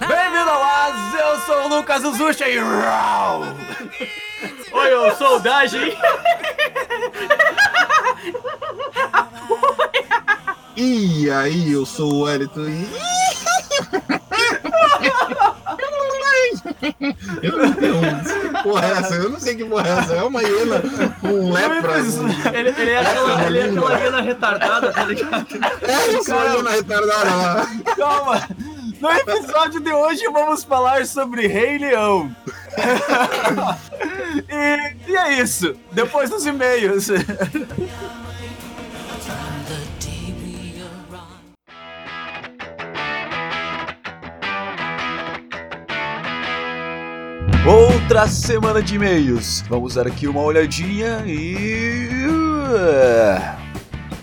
Bem-vindo ao As, eu sou o Lucas Uzucha e... Oi, eu sou o Daji. E aí, eu sou o Wellington. e... Eu não tenho. Que porra é essa? Eu não sei que porra é essa. É uma hiena com lepra. Ele, ele é aquela, ele é aquela hiena retardada, tá ligado? É, eu sou a hiena retardada lá. Calma! No episódio de hoje vamos falar sobre Rei Leão. e, e é isso. Depois dos e-mails. Outra semana de e-mails. Vamos dar aqui uma olhadinha e.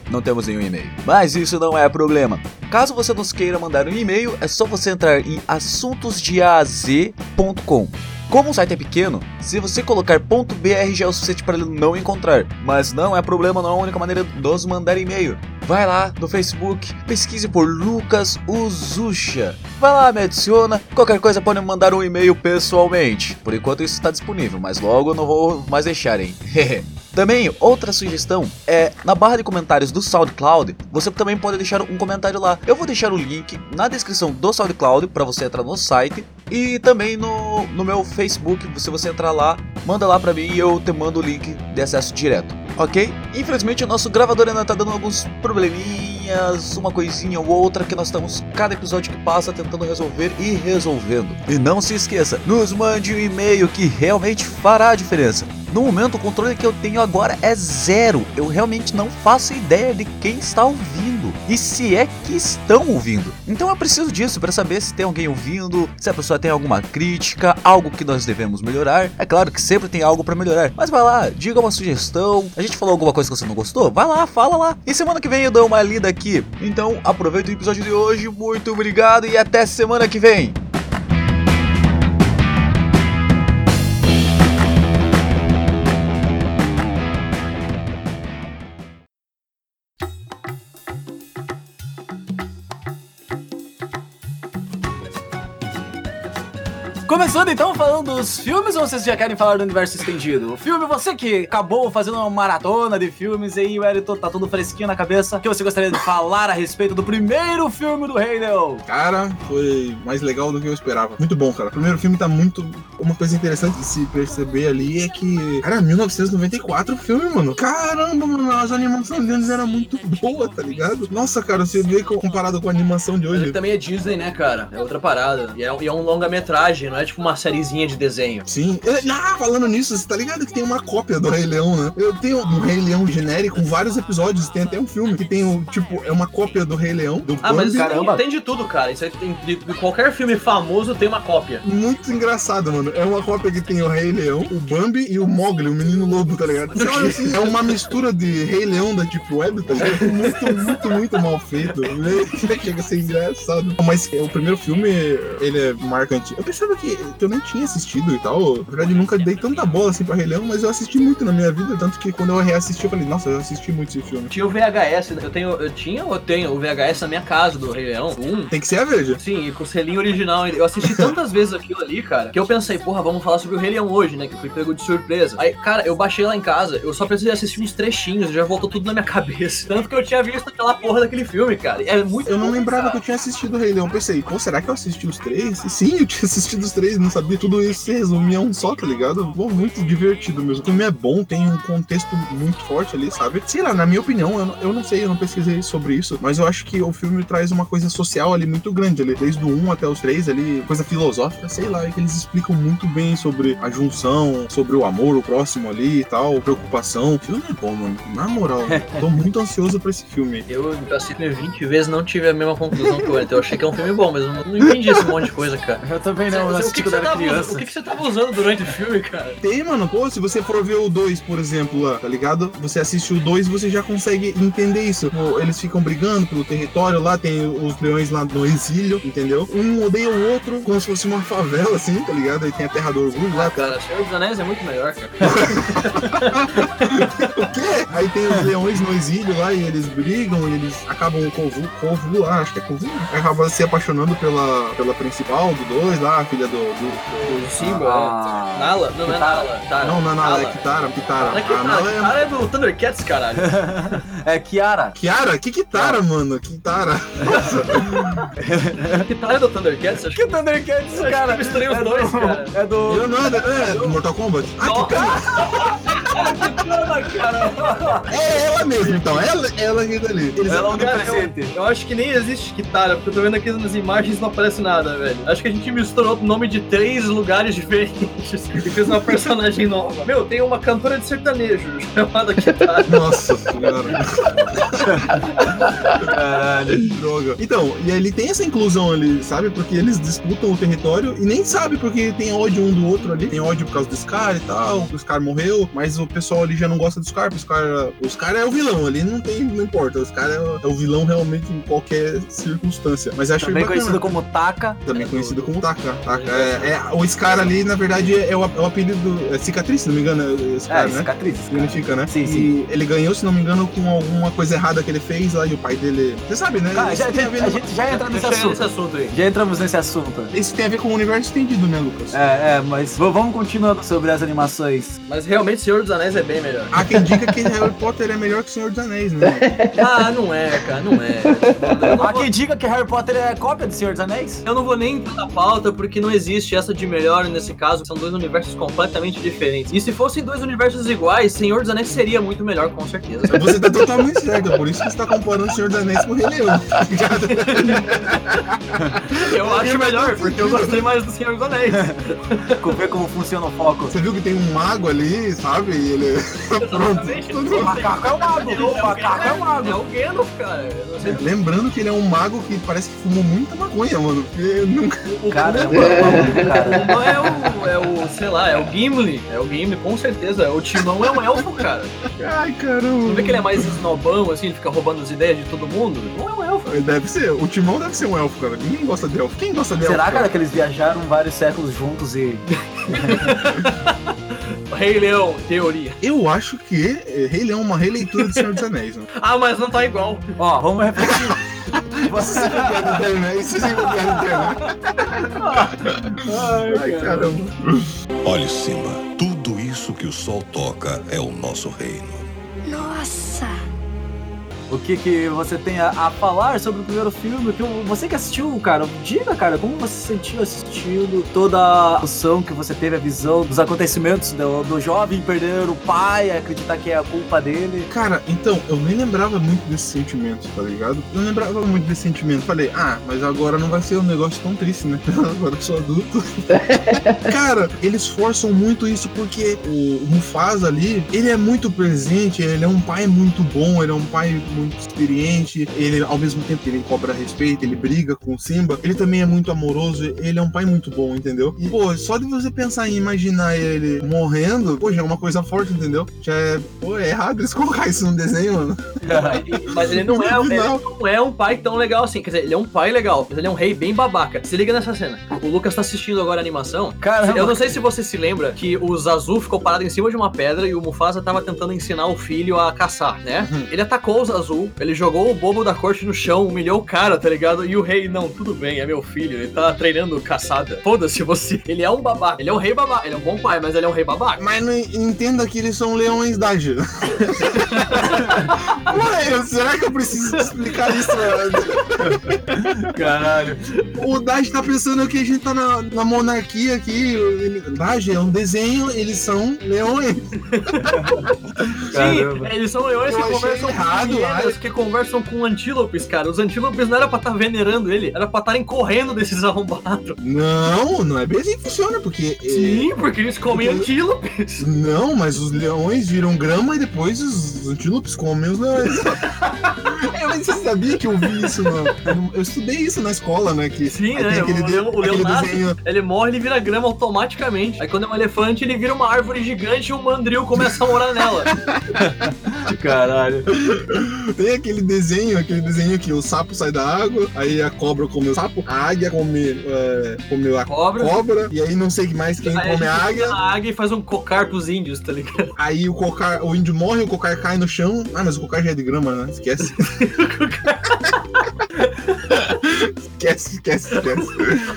Não temos nenhum e-mail. Mas isso não é problema. Caso você nos queira mandar um e-mail, é só você entrar em assuntosdeaz.com. Como o site é pequeno, se você colocar .br já é o suficiente para ele não encontrar. Mas não é problema, não é a única maneira de nos mandar e-mail. Vai lá no Facebook, pesquise por Lucas Uzucha. Vai lá, me adiciona. Qualquer coisa pode me mandar um e-mail pessoalmente. Por enquanto isso está disponível, mas logo eu não vou mais deixar, hein. Também, outra sugestão é na barra de comentários do SoundCloud, você também pode deixar um comentário lá. Eu vou deixar o link na descrição do SoundCloud para você entrar no site e também no, no meu Facebook, se você entrar lá, manda lá para mim e eu te mando o link de acesso direto, ok? Infelizmente o nosso gravador ainda tá dando alguns probleminhas, uma coisinha ou outra que nós estamos cada episódio que passa tentando resolver e resolvendo. E não se esqueça, nos mande um e-mail que realmente fará a diferença. No momento, o controle que eu tenho agora é zero. Eu realmente não faço ideia de quem está ouvindo e se é que estão ouvindo. Então eu preciso disso para saber se tem alguém ouvindo, se a pessoa tem alguma crítica, algo que nós devemos melhorar. É claro que sempre tem algo para melhorar, mas vai lá, diga uma sugestão. A gente falou alguma coisa que você não gostou? Vai lá, fala lá. E semana que vem eu dou uma lida aqui. Então aproveita o episódio de hoje. Muito obrigado e até semana que vem. Começando então falando dos filmes, ou vocês já querem falar do universo estendido? O filme, você que acabou fazendo uma maratona de filmes aí, o Elton tá tudo fresquinho na cabeça, o que você gostaria de falar a respeito do primeiro filme do Rei Leão? Cara, foi mais legal do que eu esperava. Muito bom, cara. O primeiro filme tá muito. Uma coisa interessante de se perceber ali é que. Cara, 1994 o filme, mano. Caramba, mano, as animações deles eram muito boas, tá ligado? Nossa, cara, você vê comparado com a animação de Mas ele hoje. também é Disney, né, cara? É outra parada. E é, e é um longa-metragem, não é tipo uma sériezinha de desenho. Sim. É, Ah, falando nisso, você tá ligado que tem uma cópia do Rei Leão, né? Eu tenho um Rei Leão genérico com vários episódios. Tem até um filme que tem o, tipo, é uma cópia do Rei Leão, do Ah, mas Bambi. Caramba. tem, tem de tudo, cara. Isso aí tem, de, de qualquer filme famoso tem uma cópia. Muito engraçado, mano. É uma cópia que tem o Rei Leão, o Bambi e o Mogli, o menino lobo, tá ligado? Você olha assim, é uma mistura de Rei Leão da Deep Web, tá ligado? Muito, muito, muito mal feito. Chega a ser engraçado. Mas é, o primeiro filme, ele é marcante. Eu pensava que, eu nem tinha assistido e tal. Na verdade, nunca dei tanta bola assim pra Rei Leão, mas eu assisti muito na minha vida. Tanto que quando eu reassisti, eu falei, nossa, eu assisti muito esse filme. Tinha o VHS, né? eu tenho, eu tinha ou tenho o VHS na minha casa do Rei Leão. Um. Tem que ser a verde. Sim, com o selinho original. Eu assisti tantas vezes aquilo ali, cara, que eu pensei, porra, vamos falar sobre o Rei Leão hoje, né? Que eu fui pego de surpresa. Aí, cara, eu baixei lá em casa, eu só precisei assistir uns trechinhos, já voltou tudo na minha cabeça. Tanto que eu tinha visto aquela porra daquele filme, cara. É muito Eu não lembrava que eu tinha assistido o Rei Leão. Pensei, pô, será que eu assisti os três? Sim, eu tinha assistido os três, não sabia. Tudo isso se resumia a um só, tá ligado? Pô, muito divertido mesmo. O filme é bom, tem um contexto muito forte ali, sabe? Sei lá, na minha opinião, eu não, eu não sei, eu não pesquisei sobre isso, mas eu acho que o filme traz uma coisa social ali muito grande ali. Desde o 1 até os 3 ali, coisa filosófica, sei lá, é que eles explicam muito bem sobre a junção, sobre o amor, o próximo ali e tal, preocupação. O filme é bom, mano. Na moral, tô muito ansioso pra esse filme. Eu assisti 20 vezes não tive a mesma conclusão que o Então eu achei que é um filme bom, mas eu não, entendi esse monte de coisa, cara. Eu também não, eu você- o assisti que, quando você eu era tava, usando- criança. o que, que você tava usando durante o filme, cara? Tem, mano. Pô, se você for ver o 2, por exemplo, lá, tá ligado? Você assiste o 2 você já consegue entender isso. Pô, eles ficam brigando pelo território lá, tem os leões lá no exílio, entendeu? Um odeia o outro como se fosse uma favela, assim, tá ligado? Aí tem a Terra do Orgulho lá, Cara, Senhor dos Anéis é muito melhor, cara. O quê? Aí tem os leões no exílio lá e eles brigam e eles acabam com o Kovu lá, acho que é Kovu, né? Acaba se apaixonando pela, pela principal do dois lá, a filha do. Do- O Simba, Ah. é. Nala? Não, não é. Nala. Tara. Não, não é Nala, é. Kitara, Kitara. Não é Kitara, Nala é. Kitara é do Thundercats, caralho. É Kiara. Kiara? Que Kitara, mano? Kitara. Kitara é do Thundercats? Acho Que Thundercats, Acho cara? que eu misturei os é dois, do, cara. É do. Não, não, é, é do Mortal Kombat. Ah, Kitara. É ela mesmo, então. Ela, ela que tá ali. Eles Ela é um Cara, presente. Eu acho que nem existe Kitara, porque eu tô vendo aqui nas imagens e não aparece nada, velho. Acho que a gente misturou o nome de três lugares diferentes e fez uma personagem nova. Meu, tem uma cantora de sertanejo chamada Kitara. Nossa senhora. Caralho. Que droga. Então, e ele tem essa inclusão ali, sabe? Porque eles disputam o território e nem sabe porque tem ódio um do outro ali. Tem ódio por causa do Scar e tal. O Scar morreu, mas o pessoal ali já não gosta do Scar. porque O Scar, o Scar é o vilão ali, não tem, não importa. O Scar é, o- é o vilão realmente em qualquer circunstância. Mas acho Também conhecido como Taka. Também conhecido como Taka. Taka. É, é- o Scar ali, na verdade, é o, é o apelido. É cicatriz, se não me engano, é Scar, É, né? cicatriz. cara. Significa, né? Sim, e sim. ele ganhou, se não me engano, com alguma coisa errada que ele fez lá e o pai dele. Você sabe, né? Cara, já, a ver a no- gente já entra nesse ir nesse assunto. assunto aí. Já entramos nesse assunto. Isso tem a ver com o universo estendido, né, Lucas? É, é, mas vamos continuando sobre as animações. Mas realmente Senhor dos Anéis é bem melhor. Há quem diga que Harry Potter é melhor que o Senhor dos Anéis, né? Ah, não é, cara, não é. Há quem diga que Harry Potter é cópia de Senhor dos Anéis? eu não vou nem entrar na pauta porque não existe essa de melhor nesse caso, são dois universos completamente diferentes. E se fossem dois universos iguais, Senhor dos Anéis seria muito melhor, com certeza. Você tá totalmente certo, por isso que você tá comparando o Senhor dos Anéis com o Rei Leão. tá? Eu acho melhor, porque eu gostei mais do Senhor dos Anéis. Ver como funciona o foco. Você viu que tem um mago ali, sabe? E ele. Exatamente. O macaco é o mago. O macaco é o É mago. o Gandalf, cara. Lembrando que ele é um mago que parece que fumou muita maconha, mano. Porque nunca. Cara, é um cara. Não é o, é o, sei lá, é o Gimli. É o Gimli, com certeza. O Timão é um elfo, cara. Ai, caramba. vê que ele é mais snobão, assim, ele fica roubando as ideias de todo mundo? Não é um elfo. Deve ser. O Timão deve ser um elfo, cara. Ninguém gosta de elfo. Quem gosta de elfo? Será, cara, que eles viajaram vários séculos juntos e. Rei Leão, teoria. Eu acho que eh, Rei Leão é uma releitura de Senhor dos Anéis, mano. Ah, mas não tá igual. Ó, vamos refletir. Você- Isso sim, Ai, caramba. Olhe, Simba, tudo isso que o sol toca é o nosso reino. Nossa! O que, que você tem a, a falar sobre o primeiro filme? Que você que assistiu, cara, diga, cara, como você se sentiu assistindo toda a noção que você teve, a visão dos acontecimentos do, do jovem perder o pai, acreditar que é a culpa dele. Cara, então, eu nem lembrava muito desse sentimento, tá ligado? Eu não lembrava muito desse sentimento. Falei, ah, mas agora não vai ser um negócio tão triste, né? agora eu sou adulto. Cara, eles forçam muito isso porque o Mufasa ali, ele é muito presente, ele é um pai muito bom, ele é um pai muito experiente, ele, ao mesmo tempo que ele cobra respeito, ele briga com o Simba, ele também é muito amoroso, ele é um pai muito bom, entendeu? E, pô, só de você pensar em imaginar ele morrendo, pô, já é uma coisa forte, entendeu? Já é, pô, é errado eles colocar isso no desenho, mano. Mas ele não, é, ele não é um pai tão legal assim. Quer dizer, ele é um pai legal, mas ele é um rei bem babaca. Se liga nessa cena. O Lucas tá assistindo agora a animação. Caramba. Eu não sei se você se lembra que o Zazu ficou parado em cima de uma pedra e o Mufasa tava tentando ensinar o filho a caçar, né? Uhum. Ele atacou o Zazu, ele jogou o bobo da corte no chão, humilhou o cara, tá ligado? E o rei, não, tudo bem, é meu filho, ele tá treinando caçada. Foda-se você. Ele é um babaca, ele é um rei babaca, ele é um bom pai, mas ele é um rei babaca. Mas não entenda que eles são leões d'ágil. Ué, será que eu preciso explicar isso? mano? Caralho. O Daj tá pensando que a gente tá na, na monarquia aqui. Daj é um desenho, eles são leões. Caramba. Sim, eles são leões Eu que conversam errado com fêmeas que conversam com antílopes, cara. Os antílopes não era pra estar venerando ele, era pra estarem correndo desses arrombados. Não, não é bem assim que funciona, porque. é, Sim, porque eles comem Porque- antílopes. Não, mas os leões viram grama e depois os antílopes comem os leões. eu nem sei se sabia que eu vi isso, não. Eu, estudei isso na escola, né? Que Sim, né? aquele, O de- leão- o leão aquele nasce. desenho. Ele morre, ele vira grama automaticamente. Aí quando é um elefante, ele vira uma árvore gigante e um mandril começa a morar nela. Caralho. Tem aquele desenho, aquele desenho que o sapo sai da água, aí a cobra come o sapo, a águia come, é, come a Cobra. cobra, e aí não sei mais quem Aí come a gente águia. a águia e faz um cocar pros índios, tá ligado? Aí o cocar, o índio morre, o cocar cai no chão. Ah, mas o cocar já é de grama, né? Esquece. esquece, esquece, esquece.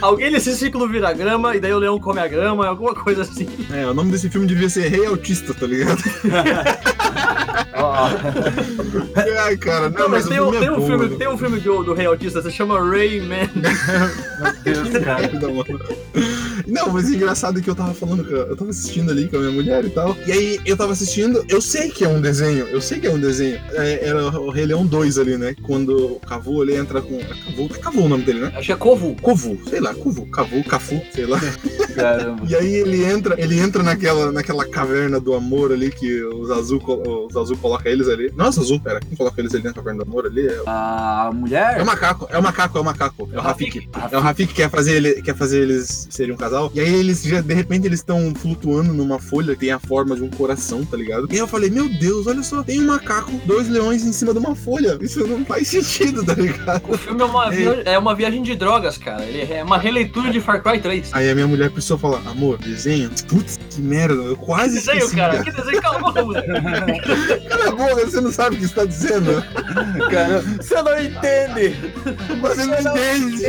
Alguém nesse ciclo vira grama e daí o leão come a grama, alguma coisa assim. É, o nome desse filme devia ser Rei Autista, tá ligado? Ó, Ai, cara, não, Não, mas o tem, um, é tem um bom, filme, né? tem um filme do, do Rei Autista, se chama Rayman. meu Deus, cara. Não, mas o engraçado é que eu tava falando, eu tava assistindo ali com a minha mulher e tal. E aí eu tava assistindo, eu sei que é um desenho, eu sei que é um desenho. É, era o Rei Leão 2 ali, né? Quando o Cavu ele entra com. É Cavu, é Cavu o nome dele, né? Acho que é Kovu. Covu, sei lá, Covu, Cavu, Cafu, sei lá. Caramba. E aí ele entra, ele entra naquela, naquela caverna do amor ali que os azul, os azul coloca eles ali. Nossa, azul, pera, quem coloca eles ali na caverna do amor ali? É, A é mulher? o macaco, é o macaco, é o macaco. É o Rafik. É o Rafik que quer fazer, ele, quer fazer eles serem um casal. E aí eles já, de repente, eles estão flutuando numa folha que tem a forma de um coração, tá ligado? E aí eu falei, meu Deus, olha só, tem um macaco, dois leões em cima de uma folha. Isso não faz sentido, tá ligado? O filme é uma, via- é uma viagem de drogas, cara. Ele é uma releitura de Far Cry 3. Aí a minha mulher precisou falar, amor, desenho? Putz, que merda, eu Que quase desenho, esqueci, cara. Que desenho, cala a boca, moleque. Cala a boca, você não sabe o que você tá dizendo. Cara, você não entende! Você não entende.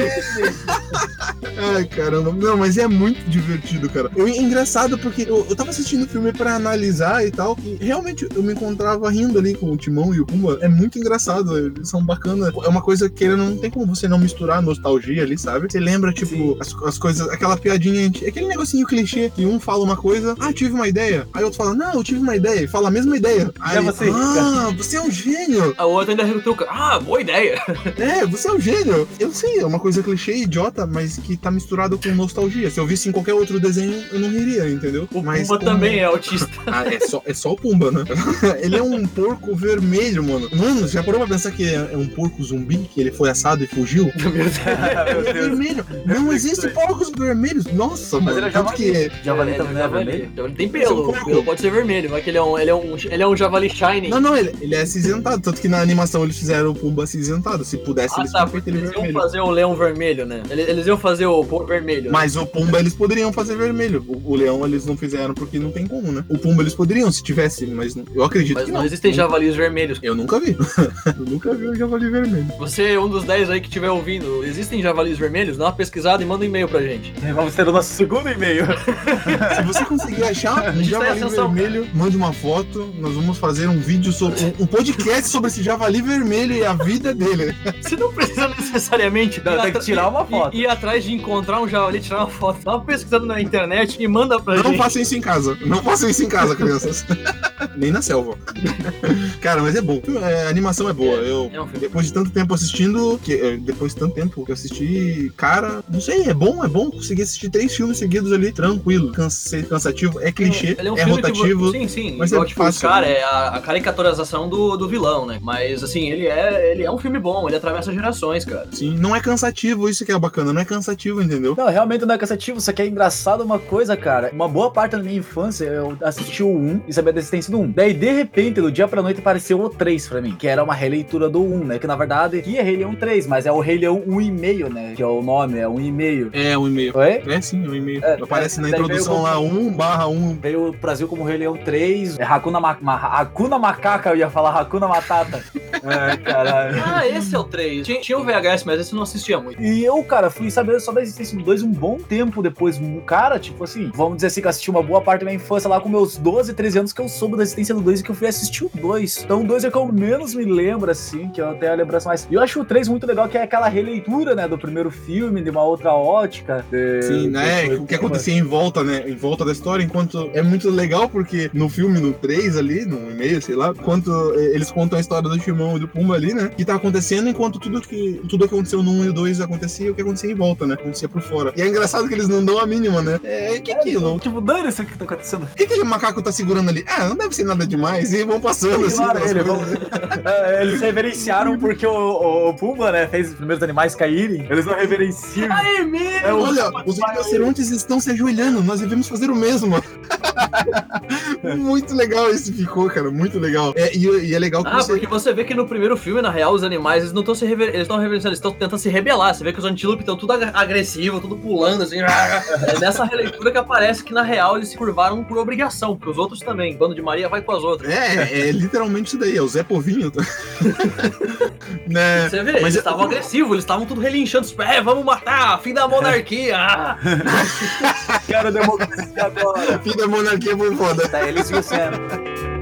Ai, caramba. Não, mas é muito divertido, cara. Eu, é engraçado porque eu, eu tava assistindo o filme pra analisar e tal, e realmente eu me encontrava rindo ali com o Timão e o Pumba. É muito engraçado, eles são bacanas. É uma coisa que não tem como você não misturar nostalgia ali, sabe? Você lembra, tipo, as, as coisas, aquela piadinha, aquele negocinho clichê que um fala uma coisa, ah, tive uma ideia. Aí outro fala, não, eu tive uma ideia, e fala a mesma ideia. Aí, É você. ah, você é um gênio. A outra ainda retruca. Ah, boa ideia. É, você é um gênio. Eu sei, é uma coisa clichê idiota, mas que tá misturado com nostalgia. Se eu visse em qualquer outro desenho, eu não riria, entendeu? O mas Pumba como- também é autista. Ah, é só, é só o Pumba, né? ele é um porco vermelho, mano. Mano, já parou pra pensar que é é um porco zumbi, que ele foi assado e fugiu? Meu Deus. Ele é vermelho. Não existe porcos vermelhos. Nossa, Mas mano. ele é tanto que javali. Javali também não é javali. vermelho? Javali tem é pelo. Pelo pode ser vermelho, mas que ele é um, ele é um, ele é um javali shiny. Não, não, ele, ele é acinzentado. Tanto que na animação eles fizeram o Pumba acinzentado. Se pudesse, Ah, eles tá, porque eles iam vermelho. fazer o leão vermelho, né? Eles, eles iam fazer o vermelho. Mas o Pumba eles poderiam fazer vermelho. O, o leão eles não fizeram porque não tem como, né? O Pumba eles poderiam se tivesse, mas não- eu acredito Mas que não não. existem javalis vermelhos. Eu nunca vi. eu nunca vi o javali vermelho. Você é um dos 10 aí que estiver ouvindo. Existem javalis vermelhos? Dá uma pesquisada e manda um e-mail pra gente. Vamos ter o nosso segundo e-mail. Se você conseguir achar um é javali vermelho, mande uma foto. Nós vamos fazer um vídeo sobre um, um podcast sobre esse javali vermelho e a vida dele. Você não precisa necessariamente Não, tem que tirar uma foto. Ir, atrás de encontrar um javali, tirar uma foto. Dá uma pesquisada na internet e manda pra Não gente. façam isso em casa. Não façam isso em casa, crianças. Nem na selva. Cara, mas é bom. É, a animação é boa. Eu, É um depois de tanto tempo assistindo, que, é, depois de tanto tempo que eu assisti, cara, não sei, é bom, é bom conseguir assistir três filmes seguidos ali, tranquilo. Cansa, cansativo, é clichê, Ele é um é filme rotativo. Que, sim, sim. mas é tipo, fácil, Scar né? é a, a caricaturização do, do vilão, né? Mas, assim, ele é, ele é um filme bom. Ele atravessa gerações, cara. Sim, não é cansativo, isso que é bacana, não é cansativo, entendeu? Não, realmente não é cansativo, só que é engraçado uma coisa, cara. Uma boa parte da minha infância eu assisti o 1 e sabia da existência do 1. Daí, de repente, do dia pra noite apareceu o 3 pra mim, que era uma releitura do 1, né? Que na verdade aqui é Rei Leão 3, mas é o Rei Leão 1,5, né? Que é o nome, é 1,5. É um e-mail. Oi? É sim, é um e-mail. É, Aparece é, na introdução veio lá, como- 1 barra 1. Veio o Brasil como Rei Leão 3, é Hakuna, Ma Ma Hakuna Macaca, eu ia falar Hakuna Matata. é, caralho. Ah, esse é o 3. Tinha, tinha o VHS, mas esse eu não assistia muito. E eu, cara, fui saber só da existência do 2 um bom tempo depois. Cara, tipo assim, vamos dizer assim, que eu assisti uma boa parte da minha infância lá com meus 12, 13 anos que eu soube da existência do 2 e que eu fui assistir o 2. Então o 2 é o que eu menos me lembro, assim, que eu tenho a lembrança mais. E eu acho o 3 muito legal, que é aquela releitura, né, do primeiro filme, de uma outra ótica. de- Sim, né? O que acontecia em volta, né? Em volta da história, enquanto é muito legal porque no filme, no 3 ali, no e-mail, sei lá, quanto eh, eles contam a história do Timão e do Pumba ali, né? Que tá acontecendo enquanto tudo que tudo que aconteceu no 1 e o 2 acontecia, o que acontecia em volta, né? Acontecia por fora. E é engraçado que eles não dão a mínima, né? É, que aquilo? Tipo, dane-se o que tá acontecendo. O que aquele macaco tá segurando ali? Ah, não deve ser nada demais. E vão passando assim. Claro, ele- coisas. É, eles reverenciaram porque o, o, o Pumba, né, fez os primeiros animais caírem. Eles não reverenciam. Ai, meu! É Olha, os rinocerontes estão se ajoelhando, nós devemos fazer o mesmo. muito legal esse ficou, cara, muito legal. É, e, e é legal que Ah, você. porque você vê que no primeiro filme, na real, os animais, eles não estão se rever... eles estão reverenciando, eles estão tentando se rebelar. Você vê que os antílopes estão tudo ag- agressivo, tudo pulando, assim. É nessa releitura que aparece que, na real, eles se curvaram por obrigação, porque os outros também. Bando de Maria vai com as outras. É, é literalmente isso daí, é o Zé Povinho. né? Você vê, Mas eles eu- estavam agressivos, eles estavam tudo relinchando. tipo, É, vamos matar, fim da monarquia. ah. Quero democracia agora. Fim da monarquia foi foda. Tá, eles e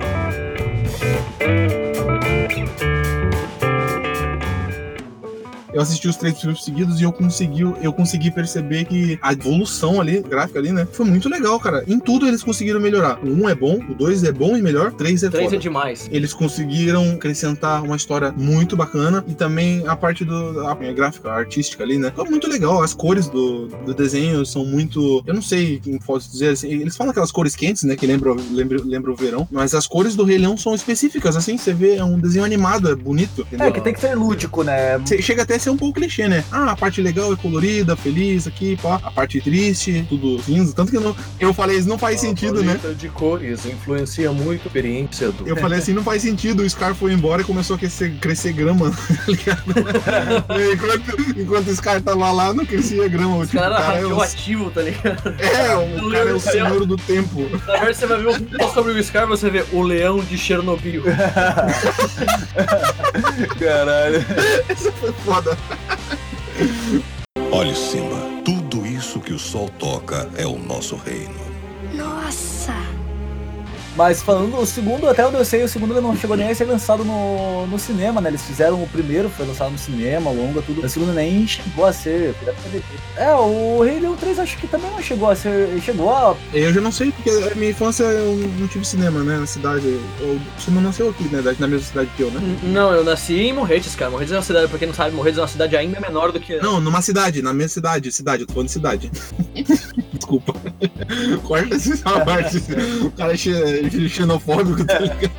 Eu assisti os três filmes seguidos e eu consegui, eu consegui perceber que a evolução ali, gráfica ali, né? Foi muito legal, cara. Em tudo eles conseguiram melhorar. O 1 um é bom, o 2 é bom e melhor, o 3 é Três foda. é demais. Eles conseguiram acrescentar uma história muito bacana e também a parte do a gráfica, a artística ali, né? Ficou muito legal. As cores do, do desenho são muito. Eu não sei como posso dizer. assim, eles falam aquelas cores quentes, né? Que lembram lembra, lembra o verão. Mas as cores do Rei Leão são específicas, assim. Você vê, é um desenho animado, é bonito. entendeu? É, que tem que ser lúdico, né? Che- Chega até a ser um pouco clichê, né? Ah, a parte legal é colorida, feliz aqui, pá. A parte triste, tudo cinza. Tanto que eu, não, eu falei, isso não faz sentido, né? de cores influencia muito a experiência do. Eu falei assim, não faz sentido. O Scar foi embora e começou a crescer, crescer grama, tá ligado? enquanto, enquanto o Scar tava lá, não crescia grama. Tipo, o caras cara é, o, radioativo, tá ligado? é, o cara é o senhor do tempo. Na verdade, você vai ver um filme sobre o Scar, você vê o leão de Chernobyl. Caralho. Isso foi foda. Olhe, Simba, tudo isso que o sol toca é o nosso reino. Nossa! Mas falando do segundo, até onde eu sei, o segundo ele não chegou nem a ser lançado no, no cinema, né? Eles fizeram o primeiro, foi lançado no cinema, longa, tudo. O segundo nem chegou a ser. É, o Rei Leão 3 acho que também não chegou a ser. Chegou a. Eu já não sei, porque a minha infância eu não tive cinema, né? Na cidade. Eu, você não nasceu aqui, né? Na mesma cidade que eu, né? Não, eu nasci em Morretes, cara. Morretes é uma cidade, pra quem não sabe, Morretes é uma cidade ainda menor do que. Não, numa cidade, na minha cidade. Cidade, eu tô falando de cidade. Desculpa. Corta essa parte. O cara é xe- xenofóbico, tá ligado?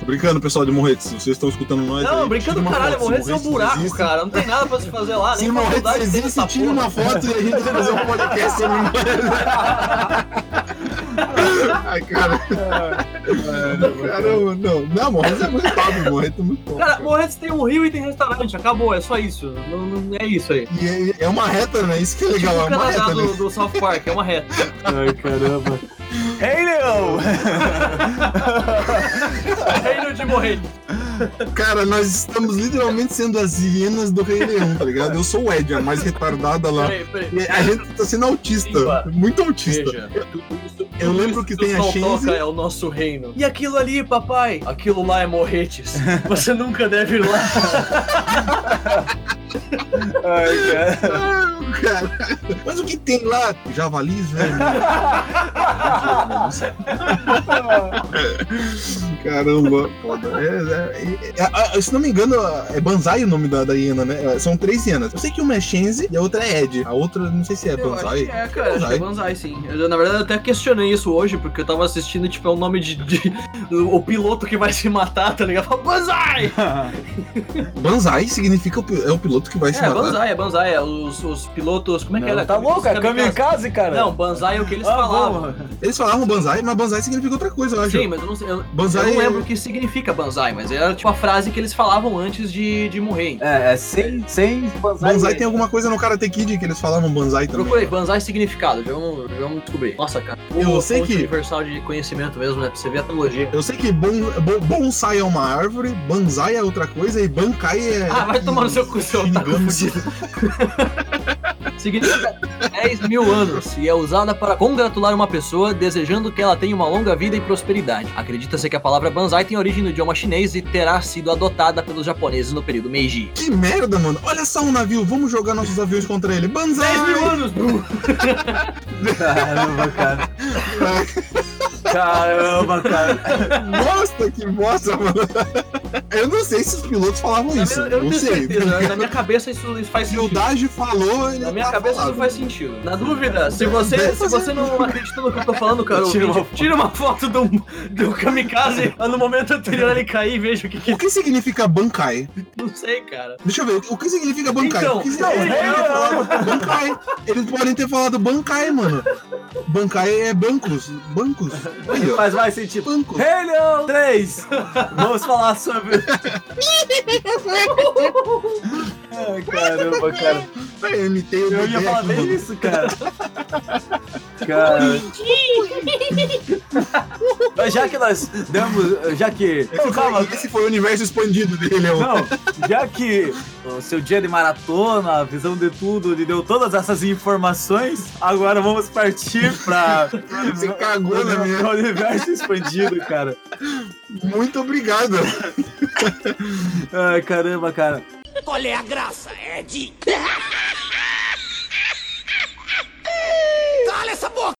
Tô brincando, pessoal de Morretes. Vocês estão escutando nós. Não, aí, brincando caralho, foto. Morretes é um buraco, existe- cara. Não tem nada pra se fazer lá, Se nem Morretes tem existe, essa tira porra. uma foto e a gente vai fazer um podcast sobre Morretes. Ai, cara. Caramba, não. Não, Morretes é muito top, Morretes é muito top. Cara, Morretes tem um rio e tem restaurante, acabou, é só isso. Não, não- é isso aí. E é, é uma reta, né? Isso que é legal, Tipo é o uma Canadá reta. do, Né? do South Park, é uma reta. Ai, caramba. Rei Leão! Reino de Morretes. Cara, nós estamos literalmente sendo as hienas do Rei Leão, tá ligado? Eu sou o Ed, a mais retardada lá. Peraí, peraí. A gente tá sendo autista, Simba, muito autista. Veja, tudo isso- Eu lembro que tem a Shenzi. é o nosso reino. E aquilo ali, papai? Aquilo lá é Morretes. Você nunca deve ir lá. Ai, cara. Cara. Mas o que tem lá? Javalis, velho. Caramba, foda. É, é, é, é, se não me engano, é Banzai o nome da, da hiena, né? São três hienas. Eu sei que uma é Shenzi e a outra é Ed. A outra, não sei se é Eu Banzai. que é, cara. Que é Banzai, sim. Eu, na verdade, eu até questionei isso hoje, porque eu tava assistindo, tipo, é o nome de, de- o, piloto que vai se matar, tá ligado? Fala, Banzai! Banzai significa o é o piloto que vai se É, matar. Banzai, é Banzai. É os, os pilotos. Como é que Não, era? tá louco, é kamikaze, cara. Não, Banzai é o que eles Ah, falavam. bom. Eles falavam Banzai, mas Banzai significa outra coisa, eu acho. Sim, mas eu não sei. Eu, Banzai eu não é- lembro o que significa Banzai, mas era tipo a frase que eles falavam antes de, de morrer. É, é sem, sem Banzai. Banzai tem alguma coisa no Karate Kid que eles falavam Banzai também. Procurei, Banzai significado, já vamos, vamos descobrir. Nossa, cara. Eu o- sei que- universal de conhecimento mesmo, né? Pra você ver a teologia. Eu sei que bon, bon- bonsai é uma árvore, banzai é outra coisa e bankai é. Ah, vai tomar no seu cu, seu fudido. Significa 10 mil anos e é usada para congratular uma pessoa, desejando que ela tenha uma longa vida e prosperidade. Acredita-se que a palavra Banzai tem origem no idioma chinês e terá sido adotada pelos japoneses no período Meiji. Que merda, mano. Olha só um navio, vamos jogar nossos aviões contra ele. Banzai! 10 mil anos, Bru! Caramba, cara. Caramba, cara. Nossa, que bosta, mano. Eu não sei se os pilotos falavam isso. Eu, eu não tenho sei. certeza, na minha cabeça isso, isso faz Se o sentido. Dage falou, ele Na minha tá cabeça falado. isso faz sentido. Na dúvida, se você, se você não acredita no que eu tô falando, cara, Tira uma tira uma foto do, do kamikaze no momento anterior ele cair e veja o que que. O que significa Bankai? Não sei, cara. Deixa eu ver, o que significa Bankai? Então, o que não, significa? Eles podem ter não. falado Bankai. Eles podem ter falado Bankai, mano. Bankai é bancos. Bancos. Faz mais sentido. Bancos. Leão 3! Vamos falar sobre. Ai, caramba, cara. Eu imitei o Eu ia falar bem isso, cara. Cara. Mas já que nós demos. Já que. Não, Esse calma. foi, esse foi o universo expandido dele. Não, já que o seu dia de maratona, a visão de tudo, lhe deu todas essas informações, agora vamos partir pra. Você cagou na minha. o universo expandido, cara. Muito obrigado. Ai, caramba, cara. Qual é a graça, Ed? Cala essa boca!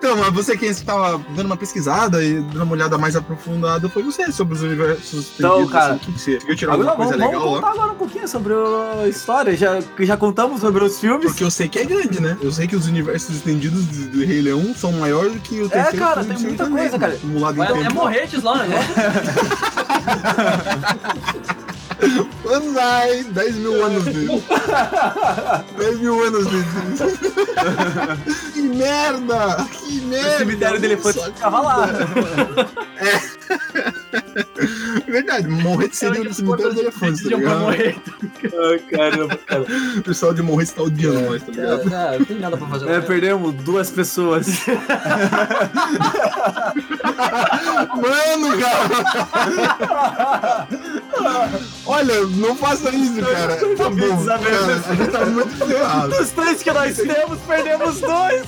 Então, mas você que estava dando uma pesquisada e dando uma olhada mais aprofundada, foi você sobre os universos Então, perdidos, cara, assim, que você conseguiu tirar alguma vamos, coisa vamos legal contar lá? agora um pouquinho sobre a história. Já, já contamos sobre os filmes. Porque eu sei que é grande, né? Eu sei que os universos estendidos do, do Rei Leão são maiores do que o terceiro É, cara, filme tem muita coisa, Anéis, cara. Acumulado em É, é morretes lá negócio. Banzai! 10 mil anos dele. 10 mil anos dele. que merda! Que merda! O cemitério de elefantes ficava lá. É verdade, morrer seria no cemitério de elefantes, tá ligado? morrer. Ai, caramba, cara. O pessoal de morrer tá odiando nós, tá ligado? É, não tem nada pra fazer. É, perdemos duas pessoas. Mano, cara! Olha, não faça isso, cara. Tá bom, cara, a gente tá muito ferrado. Dos três que nós temos, perdemos dois.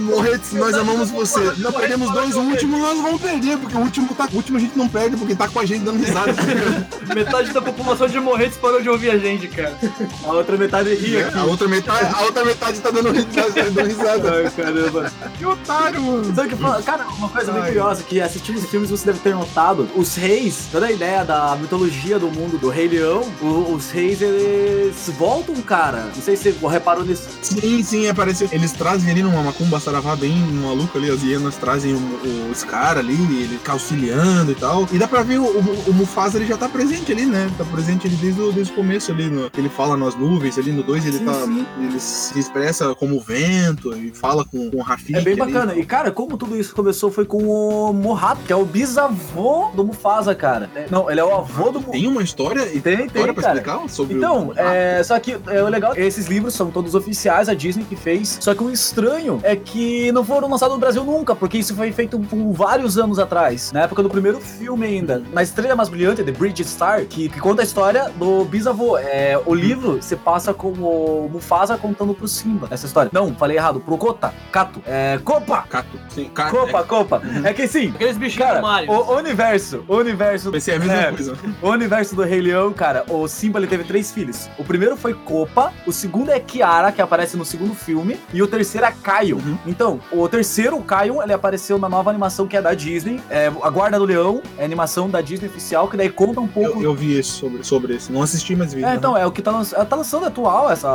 Morretes, nós amamos você. Não perdemos dois, o último nós vamos perder, porque o último, tá, o último a gente não perde, porque tá com a gente dando risada. Metade da população de morretes parou de ouvir a gente, cara. A outra metade ria aqui. a, outra metade, a outra metade tá dando, ri- tá dando risada. Ai, caramba. Que otário, mano. Sabe que? Cara, uma coisa Ai. curiosa que assistindo os filmes você deve ter notado. Os reis, toda a ideia da mitologia do mundo do Rei Leão, os reis eles voltam, cara. Não sei se você reparou nisso. Sim, sim, apareceu. Eles trazem ali numa macumba saravá bem maluca ali, as hienas trazem o, o Scar ali, ele fica auxiliando e tal. E dá pra ver o, o, o Mufasa ele já tá presente ali, né? Tá presente ali desde o, desde o começo ali. No, ele fala nas nuvens ali no 2, ele Sim, tá. sim. Ele se expressa como vento e fala com, com o Rafiki. É bem ali. bacana. E, cara, como tudo isso começou foi com o Mohato, que é o bisavô do Mufasa, cara. É, Não, ele é o avô do Mufasa. Tem uma história e Tem, tem, história pra cara. explicar sobre Então, é, só que é, o legal, esses livros são todos oficiais, a Disney que fez. Só que o estranho é que não foram lançados no Brasil nunca, porque isso foi feito por vários anos atrás, na época do primeiro filme ainda. Na Estrela Mais Brilhante, The Bridge Star, que, que conta a história do bisavô. É, o livro se passa com o Mufasa contando pro Simba essa história. Não, falei errado, pro Kota, Kato. É, Copa! Cato. Sim, Cato. Copa, Copa. É que sim. Aqueles bichinhos Cara, do Mario. o universo, o universo. Vai ser a mesma É, coisa. o universo do Rei Leão, cara, o Simba ele teve três filhos. O primeiro foi Copa, o segundo é Kiara, que aparece no segundo filme, e o terceiro é Caio. Uhum. Então, o terceiro, o Caio, ele apareceu na nova animação que é da Disney, é A Guarda do Leão, é a animação da Disney oficial, que daí conta um pouco. Eu, eu vi esse sobre, sobre esse. Não assisti, mas vi. É, então, é o que tá, lanç... tá lançando atual essa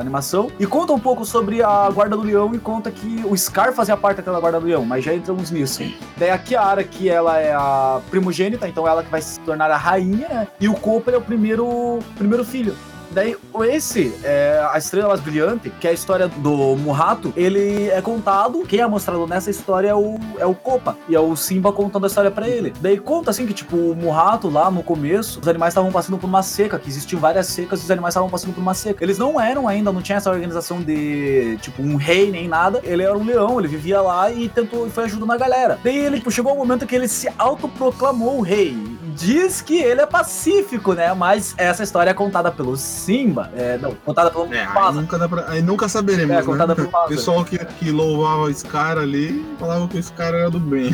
animação. E conta um pouco sobre a Guarda do Leão e conta que o Scar fazia parte daquela Guarda do Leão, mas já entramos nisso. Daí a Kiara, que ela é a primogênita, então ela que vai se tornar a rainha, né? E o Cooper é o primeiro, primeiro filho. Daí, esse, é, a Estrela Mais Brilhante, que é a história do Murrato, ele é contado, quem é mostrado nessa história é o, é o Copa, e é o Simba contando a história pra ele. Daí conta assim que, tipo, o Murrato lá no começo, os animais estavam passando por uma seca, que existiam várias secas e os animais estavam passando por uma seca. Eles não eram ainda, não tinha essa organização de, tipo, um rei nem nada. Ele era um leão, ele vivia lá e tentou, foi ajudando a galera. Daí ele, tipo, chegou um momento que ele se autoproclamou rei diz que ele é pacífico, né? Mas essa história é contada pelo Simba. É, não, contada pelo É, aí Mufasa. nunca, dá pra, aí nunca saberemos, É, né? contada por O Mufasa. pessoal que, que louvava esse cara ali falava que esse cara era do bem.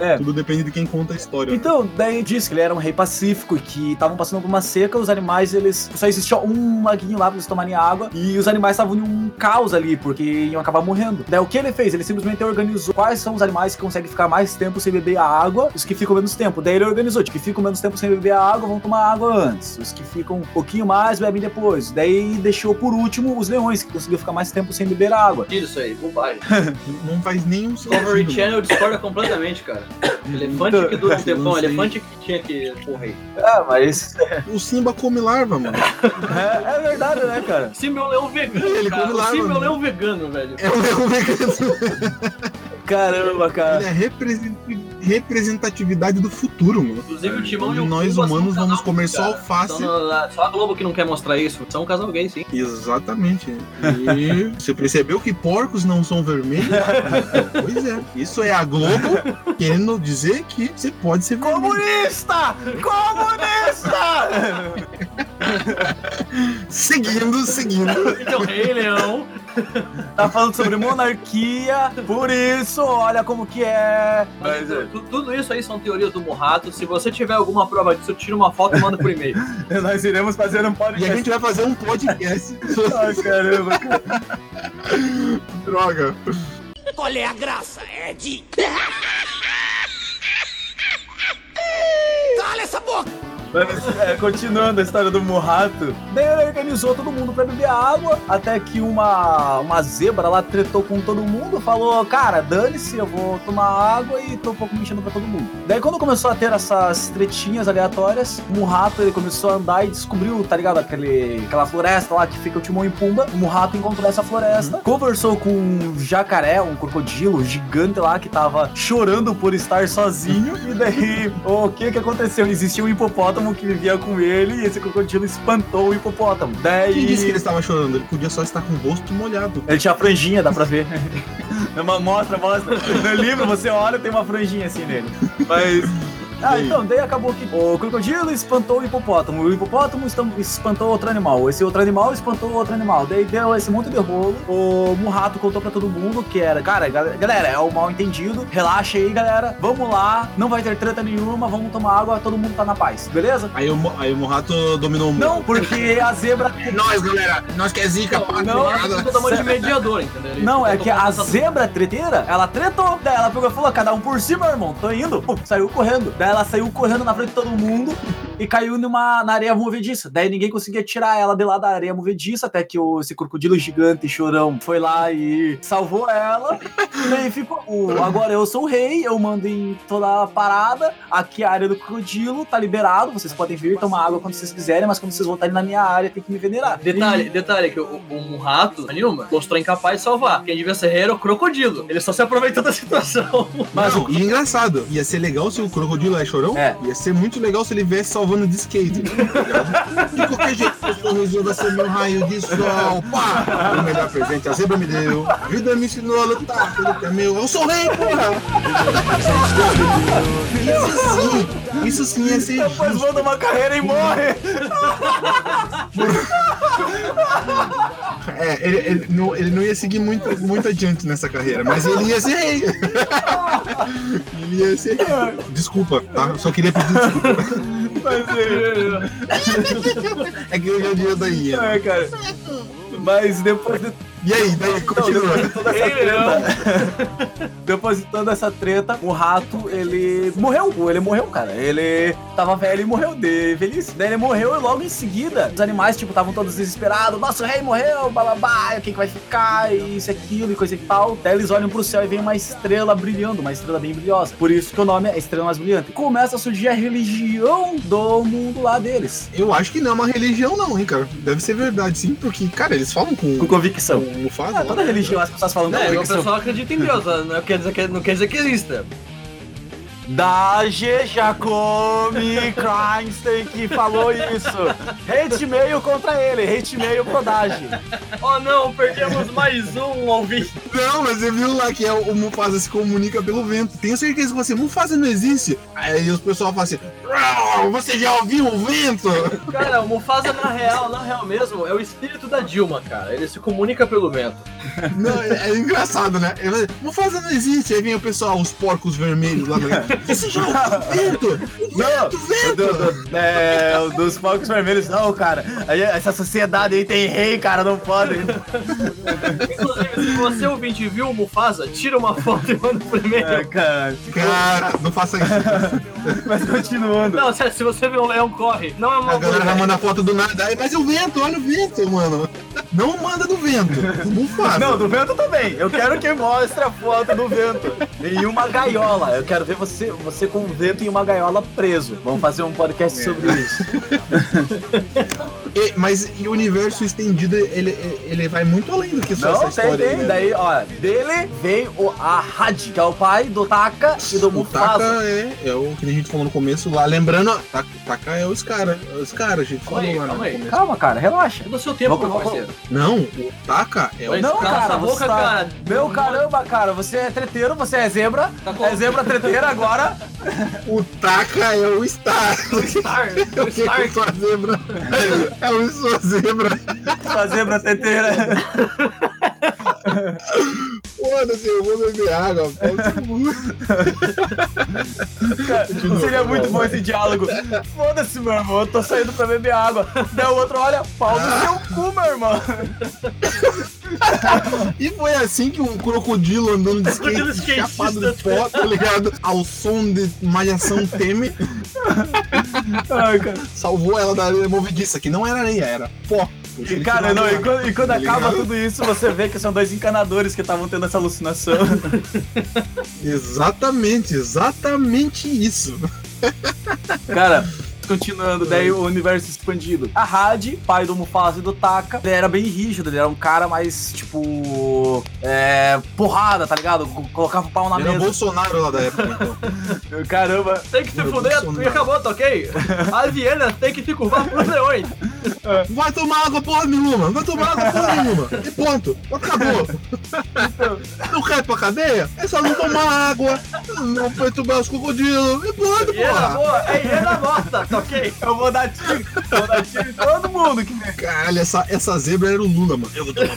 É. Tudo depende de quem conta a história. né? Então, daí diz que ele era um rei pacífico e que estavam passando por uma seca, os animais, eles. Só existia um laguinho lá pra eles tomarem água e os animais estavam em um caos ali, porque iam acabar morrendo. Daí o que ele fez? Ele simplesmente organizou quais são os animais que conseguem ficar mais tempo sem beber a água, os que ficam menos tempo. Daí ele organizou, de que ficam menos tempo sem beber a água, vão tomar água antes. Os que ficam um pouquinho mais, bebem depois. Daí deixou por último os leões, que conseguiam ficar mais tempo sem beber água. Tira isso aí, bobagem. Não faz nenhum Discovery sentido. Channel discorda completamente, cara. Elefante que dura um tempão, Não sei. elefante que tinha que morrer. É, mas. O Simba come larva, mano. É, é verdade, né, cara? Simba é um leão vegano, Ele cara. come O larva, Simba é um mano. leão vegano, velho. É um leão vegano. Caramba, cara. Ele é represent- representatividade do futuro, mano. Inclusive o Timão e o Nós são humanos um vamos comer só cara. alface. Só, no- só a Globo que não quer mostrar isso. São um casal gay, sim. Exatamente. E você percebeu que porcos não são vermelhos? pois é. Isso é a Globo querendo dizer que você pode ser vermelho. Comunista! Comunista! Seguindo, seguindo. Então, Rei Leão. Tá falando sobre monarquia, por isso, olha como que é. Mas, tu- tudo isso aí são teorias do Morrato. Se você tiver alguma prova disso, tira uma foto e manda por e-mail. Nós iremos fazer um E a podcast. gente vai fazer um podcast. Ai, caramba, cara. Droga. Qual é a graça, Ed? Cala essa boca! Mas, é, continuando a história do Murrato, daí ele organizou todo mundo pra beber água, até que uma, uma zebra lá tretou com todo mundo, falou, cara, dane-se, eu vou tomar água e tô um pouco mexendo pra todo mundo. Daí quando começou a ter essas tretinhas aleatórias, o Murrato ele começou a andar e descobriu, tá ligado, aquele, aquela floresta lá que fica o Timão e Pumba. O Murrato encontrou essa floresta, conversou com um jacaré, um crocodilo gigante lá que tava chorando por estar sozinho, e daí o que que aconteceu? Existia um hipopótamo que vivia com ele e esse crocodilo espantou o hipopótamo. Daí. Quem disse que ele estava chorando? Ele podia só estar com o rosto molhado. Ele tinha franjinha, dá pra ver. Uma- mostra, mostra. No livro você olha tem uma franjinha assim nele. Mas. Ah, então, daí acabou que o crocodilo espantou o hipopótamo, o hipopótamo espantou outro animal, esse outro animal espantou outro animal. Daí deu esse monte de rolo. O Murrato contou pra todo mundo que era, cara, gal- galera, é o mal entendido. Relaxa aí, galera. Vamos lá, não vai ter treta nenhuma, vamos tomar água, todo mundo tá na paz, beleza? Aí o, aí o Morrato dominou o mundo. Não, porque a zebra É nóis, galera. Nós que é zica, pá, não. Tudo tamanho de mediador, entendeu? Ele Não, é que a zebra treteira, ela tretou. Daí ela pegou e falou: cada um por meu irmão, tô indo. Pum, saiu correndo. Daí ela saiu correndo na frente de todo mundo e caiu numa, na areia movediça. Daí ninguém conseguia tirar ela de lá da areia movediça, até que o, esse crocodilo gigante, chorão, foi lá e salvou ela. Daí ficou: o, agora eu sou o rei, eu mando em toda a parada. Aqui é a área do crocodilo, tá liberado. Vocês podem vir tomar água quando vocês quiserem, mas quando vocês voltarem na minha área, tem que me venerar. Detalhe, detalhe, que o, o Murrato, a Nilma, mostrou incapaz de salvar. Quem devia ser rei era o crocodilo. Ele só se aproveitou da situação. Mas o e engraçado, ia ser legal se o crocodilo é chorão. É. Ia ser muito legal se ele viesse salvando de skate. tá de qualquer jeito, o sorriso vai ser meu raio de sol. Pá! O melhor presente a zebra me deu. A vida me ensinou a lutar pelo que é meu. Eu sou rei, porra! Isso sim, isso sim ia ser Depois justo. manda uma carreira e morre. É, ele, ele não, ele não ia seguir muito, muito adiante nessa carreira, mas ele ia ser rei. ele ia ser rei. Desculpa, tá? Eu só queria pedir desculpa. É que eu já dia daí. né? É, cara. Mas depois de, E aí, daí, continua. depois de toda essa treta. depois de toda essa treta, o rato, ele morreu. Ele morreu, cara. Ele tava velho e morreu de velhice. Daí ele morreu e logo em seguida, os animais, tipo, estavam todos desesperados. Nosso rei morreu, bababá, quem que vai ficar, e isso, aquilo e coisa e tal. Daí eles olham pro céu e vem uma estrela brilhando, uma estrela bem brilhosa. Por isso que o nome é Estrela Mais Brilhante. Começa a surgir a religião do mundo lá deles. Eu acho que não é uma religião, não, hein, cara. Deve ser verdade, sim, porque, cara, eles falam com, Com convicção. com o Mufasa. Ah, toda lá. religião as pessoas falam É, o convicção. pessoal acredita em Deus, não quer dizer que, não quer dizer que exista. Daje Jacome Kreinstein que falou isso. Hate mail contra ele, hate mail pro Daje. Oh não, perdemos mais um ouvinte. Não, mas você viu lá que é o o Mufasa se comunica pelo vento. Tenho certeza que você, Mufasa não existe. Aí os pessoal falam assim, "Ah, Você já ouviu o vento? Cara, o Mufasa, na real, na real mesmo, é o espírito da Dilma, cara. Ele se comunica pelo vento. Não, é, é engraçado, né? Ele, Mufasa não existe. Aí vem o pessoal, os porcos vermelhos lá. né? Você já ouviu o vento? O Não, vento, o o vento. do- do- é, dos focos vermelhos, não, cara. Aí, essa sociedade aí tem rei, cara, não pode. Inclusive, se você ouvinte viu o Mufasa, tira uma foto e manda pro e-mail. É, cara. Cara, não faça isso. Mas Não, sério, se você vê um leão, corre. Não é uma A galera vai mandar foto do nada. Mas o vento, olha o vento, mano. Não manda do vento. Não faz. Não, do vento também. Eu quero que mostre a foto do vento. Em uma gaiola. Eu quero ver você, você com o vento em uma gaiola preso. Vamos fazer um podcast sobre isso. E- mas e o universo estendido, ele, ele vai muito além do que só Não, essa tem, história. tem. aí, né? Daí, ó, dele vem o Ahad, que é o pai do Taka e do O Taka é, é o que a gente falou no começo lá. Lembrando, Taka, Taka é o Scar. É o Scar, a gente Calma falou aí, lá calma no aí. começo. Calma, cara, relaxa. É do seu tempo, Vou- meu vou- parceiro. Não, o Taka é o. Não, cara, essa boca, você tá- cara. Meu caramba, cara, você é treteiro, você é zebra. Tá com- É zebra treteira agora. O Taka é o Star. Star, Eu o que Star. sou a zebra. É o sua zebra. Sua zebra treteira. Foda-se, eu vou beber água. Seria muito bom esse diálogo. Foda-se, meu irmão, eu tô saindo pra beber água. Daí o outro olha, pau no seu cu, meu irmão. E foi assim que um crocodilo andando de skate, skatista. chapado de pó, tá ligado? Ao som de malhação Teme, Ai, cara. salvou ela da areia movediça, que não era areia, era pó. E, cara, não, e quando, e quando Tá acaba tudo isso, você vê que são dois encanadores que estavam tendo essa alucinação. Exatamente, exatamente isso. Cara, continuando, daí o universo expandido. A Had, pai do Mufasa e do Taka, ele era bem rígido, ele era um cara mais, tipo, é, porrada, tá ligado? Co- Colocava o pau na Ele era o mesa. Bolsonaro lá da época, então. Caramba, Tem que se fuder e acabou, tá ok? A Viena tem que se curvar pros leões. Vai tomar água, porra nenhuma! Vai tomar água, porra nenhuma! E ponto! Acabou! Não cai pra cadeia? É só não tomar água, não perturbar os crocodilos, e ponto, porra! boa, é hiena tá ok? eu vou dar tiro, vou dar tiro em todo mundo que Caralho, essa, essa zebra era o Lula, mano. Eu vou tomar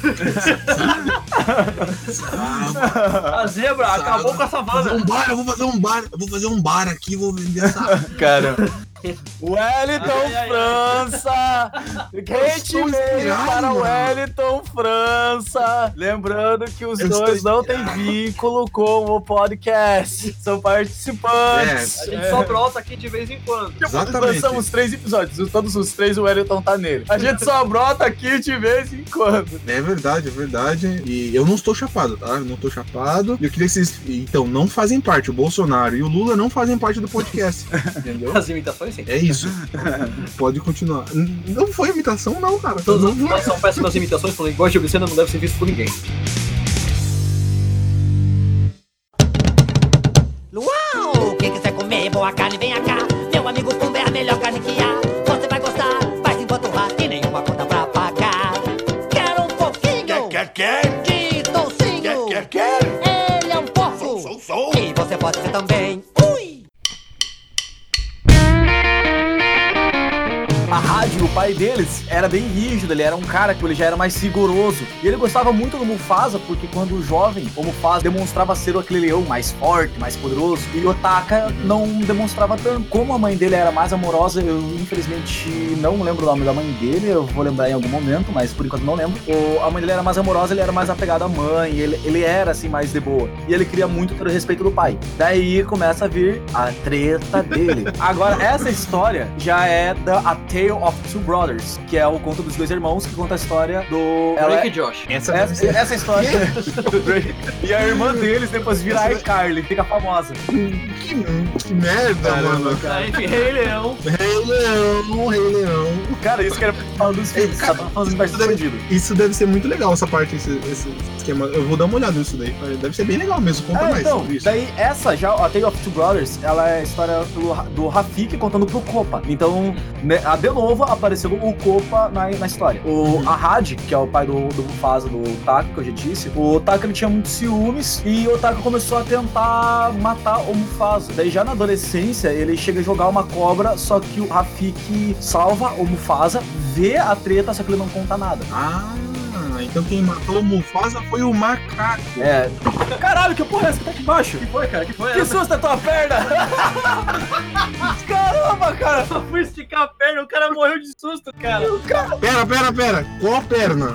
A zebra acabou com a fazer savana. um bar, eu vou fazer um bar, eu vou fazer um bar aqui, vou vender essa. Cara. Wellington Ai. França! Quem te estou veio inspirado, para. Wellington França? Lembrando que os Eu dois não têm vínculo com o podcast. São participantes. A gente só brota aqui de vez em quando. Exatamente. Lançamos três episódios. Todos os três o Wellington tá nele. A gente só brota aqui de vez em quando. É verdade, é verdade. E eu não estou chapado, tá? Eu não estou chapado. E eu queria que vocês. Então, não fazem parte. O Bolsonaro e o Lula não fazem parte do podcast. Entendeu? As imitações, sim. É isso. Pode continuar. Não foi imitação, não, cara. Todas Não as foi. nós são péssimas imitações, falando igual de Vicena não deve ser visto por ninguém. Uau! Quem quiser comer boa carne, venha cá. Meu amigo Pumba é a melhor carne que há. Você vai gostar, vai se empanturrar e nenhuma conta pra pagar. Quero um pouquinho Quer, quer? de toucinho. Quer, quer, quer? Ele é um porco. Sou, sou. E você pode ser também. Pai deles, era bem rígido, ele era um cara que ele já era mais rigoroso. E ele gostava muito do Mufasa, porque quando jovem, o Mufasa demonstrava ser aquele leão mais forte, mais poderoso. E o Taka não demonstrava tanto. Como a mãe dele era mais amorosa, eu infelizmente não lembro o nome da mãe dele, eu vou lembrar em algum momento, mas por enquanto não lembro. O- a mãe dele era mais amorosa, ele era mais apegado à mãe, ele, ele era assim mais de boa. E ele queria muito ter o respeito do pai. Daí começa a vir a treta dele. Agora, essa história já é da A Tale of Two Brothers, que é o conto dos dois irmãos, que conta a história do. Drake é- e Josh. Essa deve essa, essa história. do Drake. e a irmã deles depois vira a iCarly, fica famosa. Que, que merda, mano. Enfim, Rei Leão. Rei Leão, Rei Leão. Cara, isso que era principal dos filmes, cara, tá falando de parte bandido. Isso deve ser muito legal, essa parte, esse, esse esquema. Eu vou dar uma olhada nisso daí. Deve ser bem legal mesmo. Conta É, mais então, isso. daí essa já, a Tale of Two Brothers, ela é a história do, do Rafik contando pro Copa. Então, né, a, de novo, a apareceu o Copa na, na história. O Ahad, que é o pai do, do Mufasa, do Taka, que eu já disse, o Taka ele tinha muitos ciúmes e o Taka começou a tentar matar o Mufasa. Daí já na adolescência ele chega a jogar uma cobra, só que o Rafiki salva o Mufasa, vê a treta, só que ele não conta nada. Ah, então quem matou o Mufasa foi o macaco. É. Caralho, que porra é essa que tá aqui embaixo? Que foi, cara? Que foi? Que susto é tua perna! Caramba, cara! Eu fui esticar a perna, o cara morreu de susto, cara. Pera, pera, pera. Qual a perna?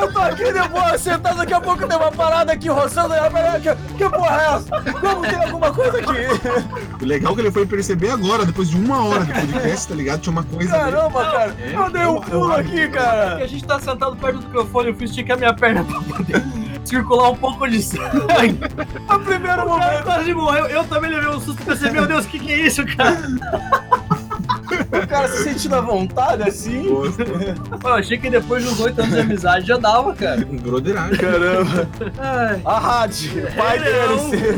Eu tô aqui de boa, sentado, daqui a pouco tem uma parada aqui roçando, ela que, que porra é essa? Como tem alguma coisa aqui? O legal é que ele foi perceber agora, depois de uma hora de podcast, tá ligado? Tinha uma coisa ali. Caramba, cara! Eu dei um pulo aqui, cara! a gente tá sentado perto do microfone, eu fui esticar minha perna pra poder circular um pouco de sangue. No primeiro O cara momento, quase morreu. Eu também levei um susto e pensei, meu Deus, o que, que é isso, cara? o cara se sentindo à vontade assim. Pô, eu achei que depois de uns oito anos de amizade já dava, cara. Broderagem. Caramba! Ai. A Rádio, pai Leão. dele.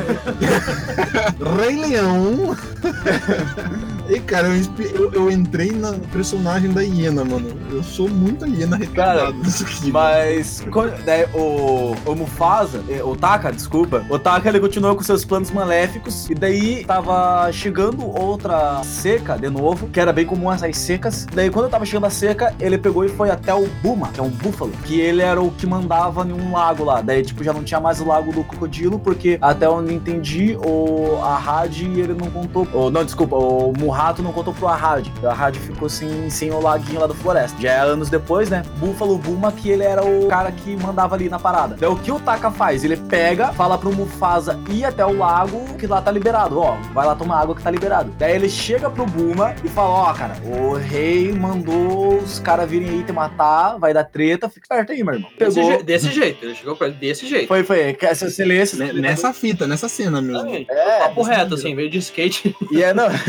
Rei Leão. E cara, eu, eu- eu entrei na personagem da hiena, mano. Eu sou muito a hiena retardada disso aqui. Mas quando- daí, o, o Mufasa, eh, o Taka, desculpa, o Taka ele continuou com seus planos maléficos e daí tava chegando outra seca de novo, que era bem comum essas secas. Daí quando tava chegando a seca, ele pegou e foi até o Buma, que é um búfalo, que ele era o que mandava em um lago lá. Daí tipo já não tinha mais o lago do crocodilo, porque até onde entendi, o Ahad ele não contou, ou não, desculpa, o Murrato não contou pro Ahad. O Ahad ficou sem, sem o laguinho lá da floresta. Já é anos depois, né? Búfalo Buma, que ele era o cara que mandava ali na parada. Daí o que o Taka faz? Ele pega, fala pro Mufasa ir até o lago que lá tá liberado. Ó, vai lá tomar água que tá liberado. Daí ele chega pro Buma e fala: Ó, cara, o rei mandou os caras virem aí te matar, vai dar treta, fica esperto aí, meu irmão. Desse, Pegou. je- desse jeito, ele chegou pra ele desse jeito. Foi, foi. Você lesse? Né, Nessa fita, nessa cena mesmo. É, Papo reto, assim, veio de skate. E é, não.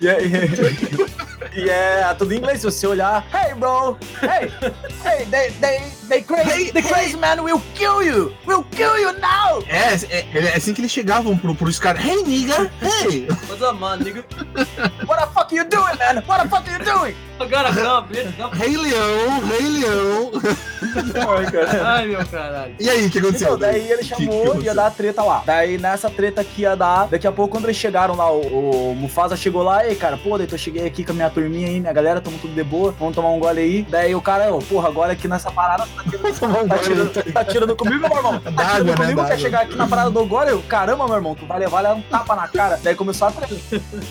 E é, e é, e é tudo em inglês. Se você olhar, hey, bro, hey, hey, they, they, they crazy, the crazy man will kill you, will kill you now. É, é, é assim que eles chegavam pro, pro cara. Hey, nigga! Hey! What's up, man, nigga? What the fuck you doing, man? What the fuck you doing? I got a gun, bitch. Rei Leão! Rei Leão! Ai, meu caralho. E aí, o que aconteceu? Então, daí ele Que- que chamou, aconteceu? ia dar treta lá. Daí nessa treta que ia dar, daqui a pouco quando eles chegaram lá, o, o Mufasa chegou lá, ei, cara, pô, daí eu cheguei aqui com a minha turminha aí, minha galera, tamo tudo de boa, vamos tomar um gole aí. Daí o cara, ô, porra, agora aqui nessa parada, tá tirando, tomar um tá gole. tirando, tá tirando comigo, meu irmão? Tá D'água, tirando né, comigo, quer chegar aqui na parada do gole? Eu, caramba, meu irmão, tu vai levar levar um tapa na cara. Daí começou a treta.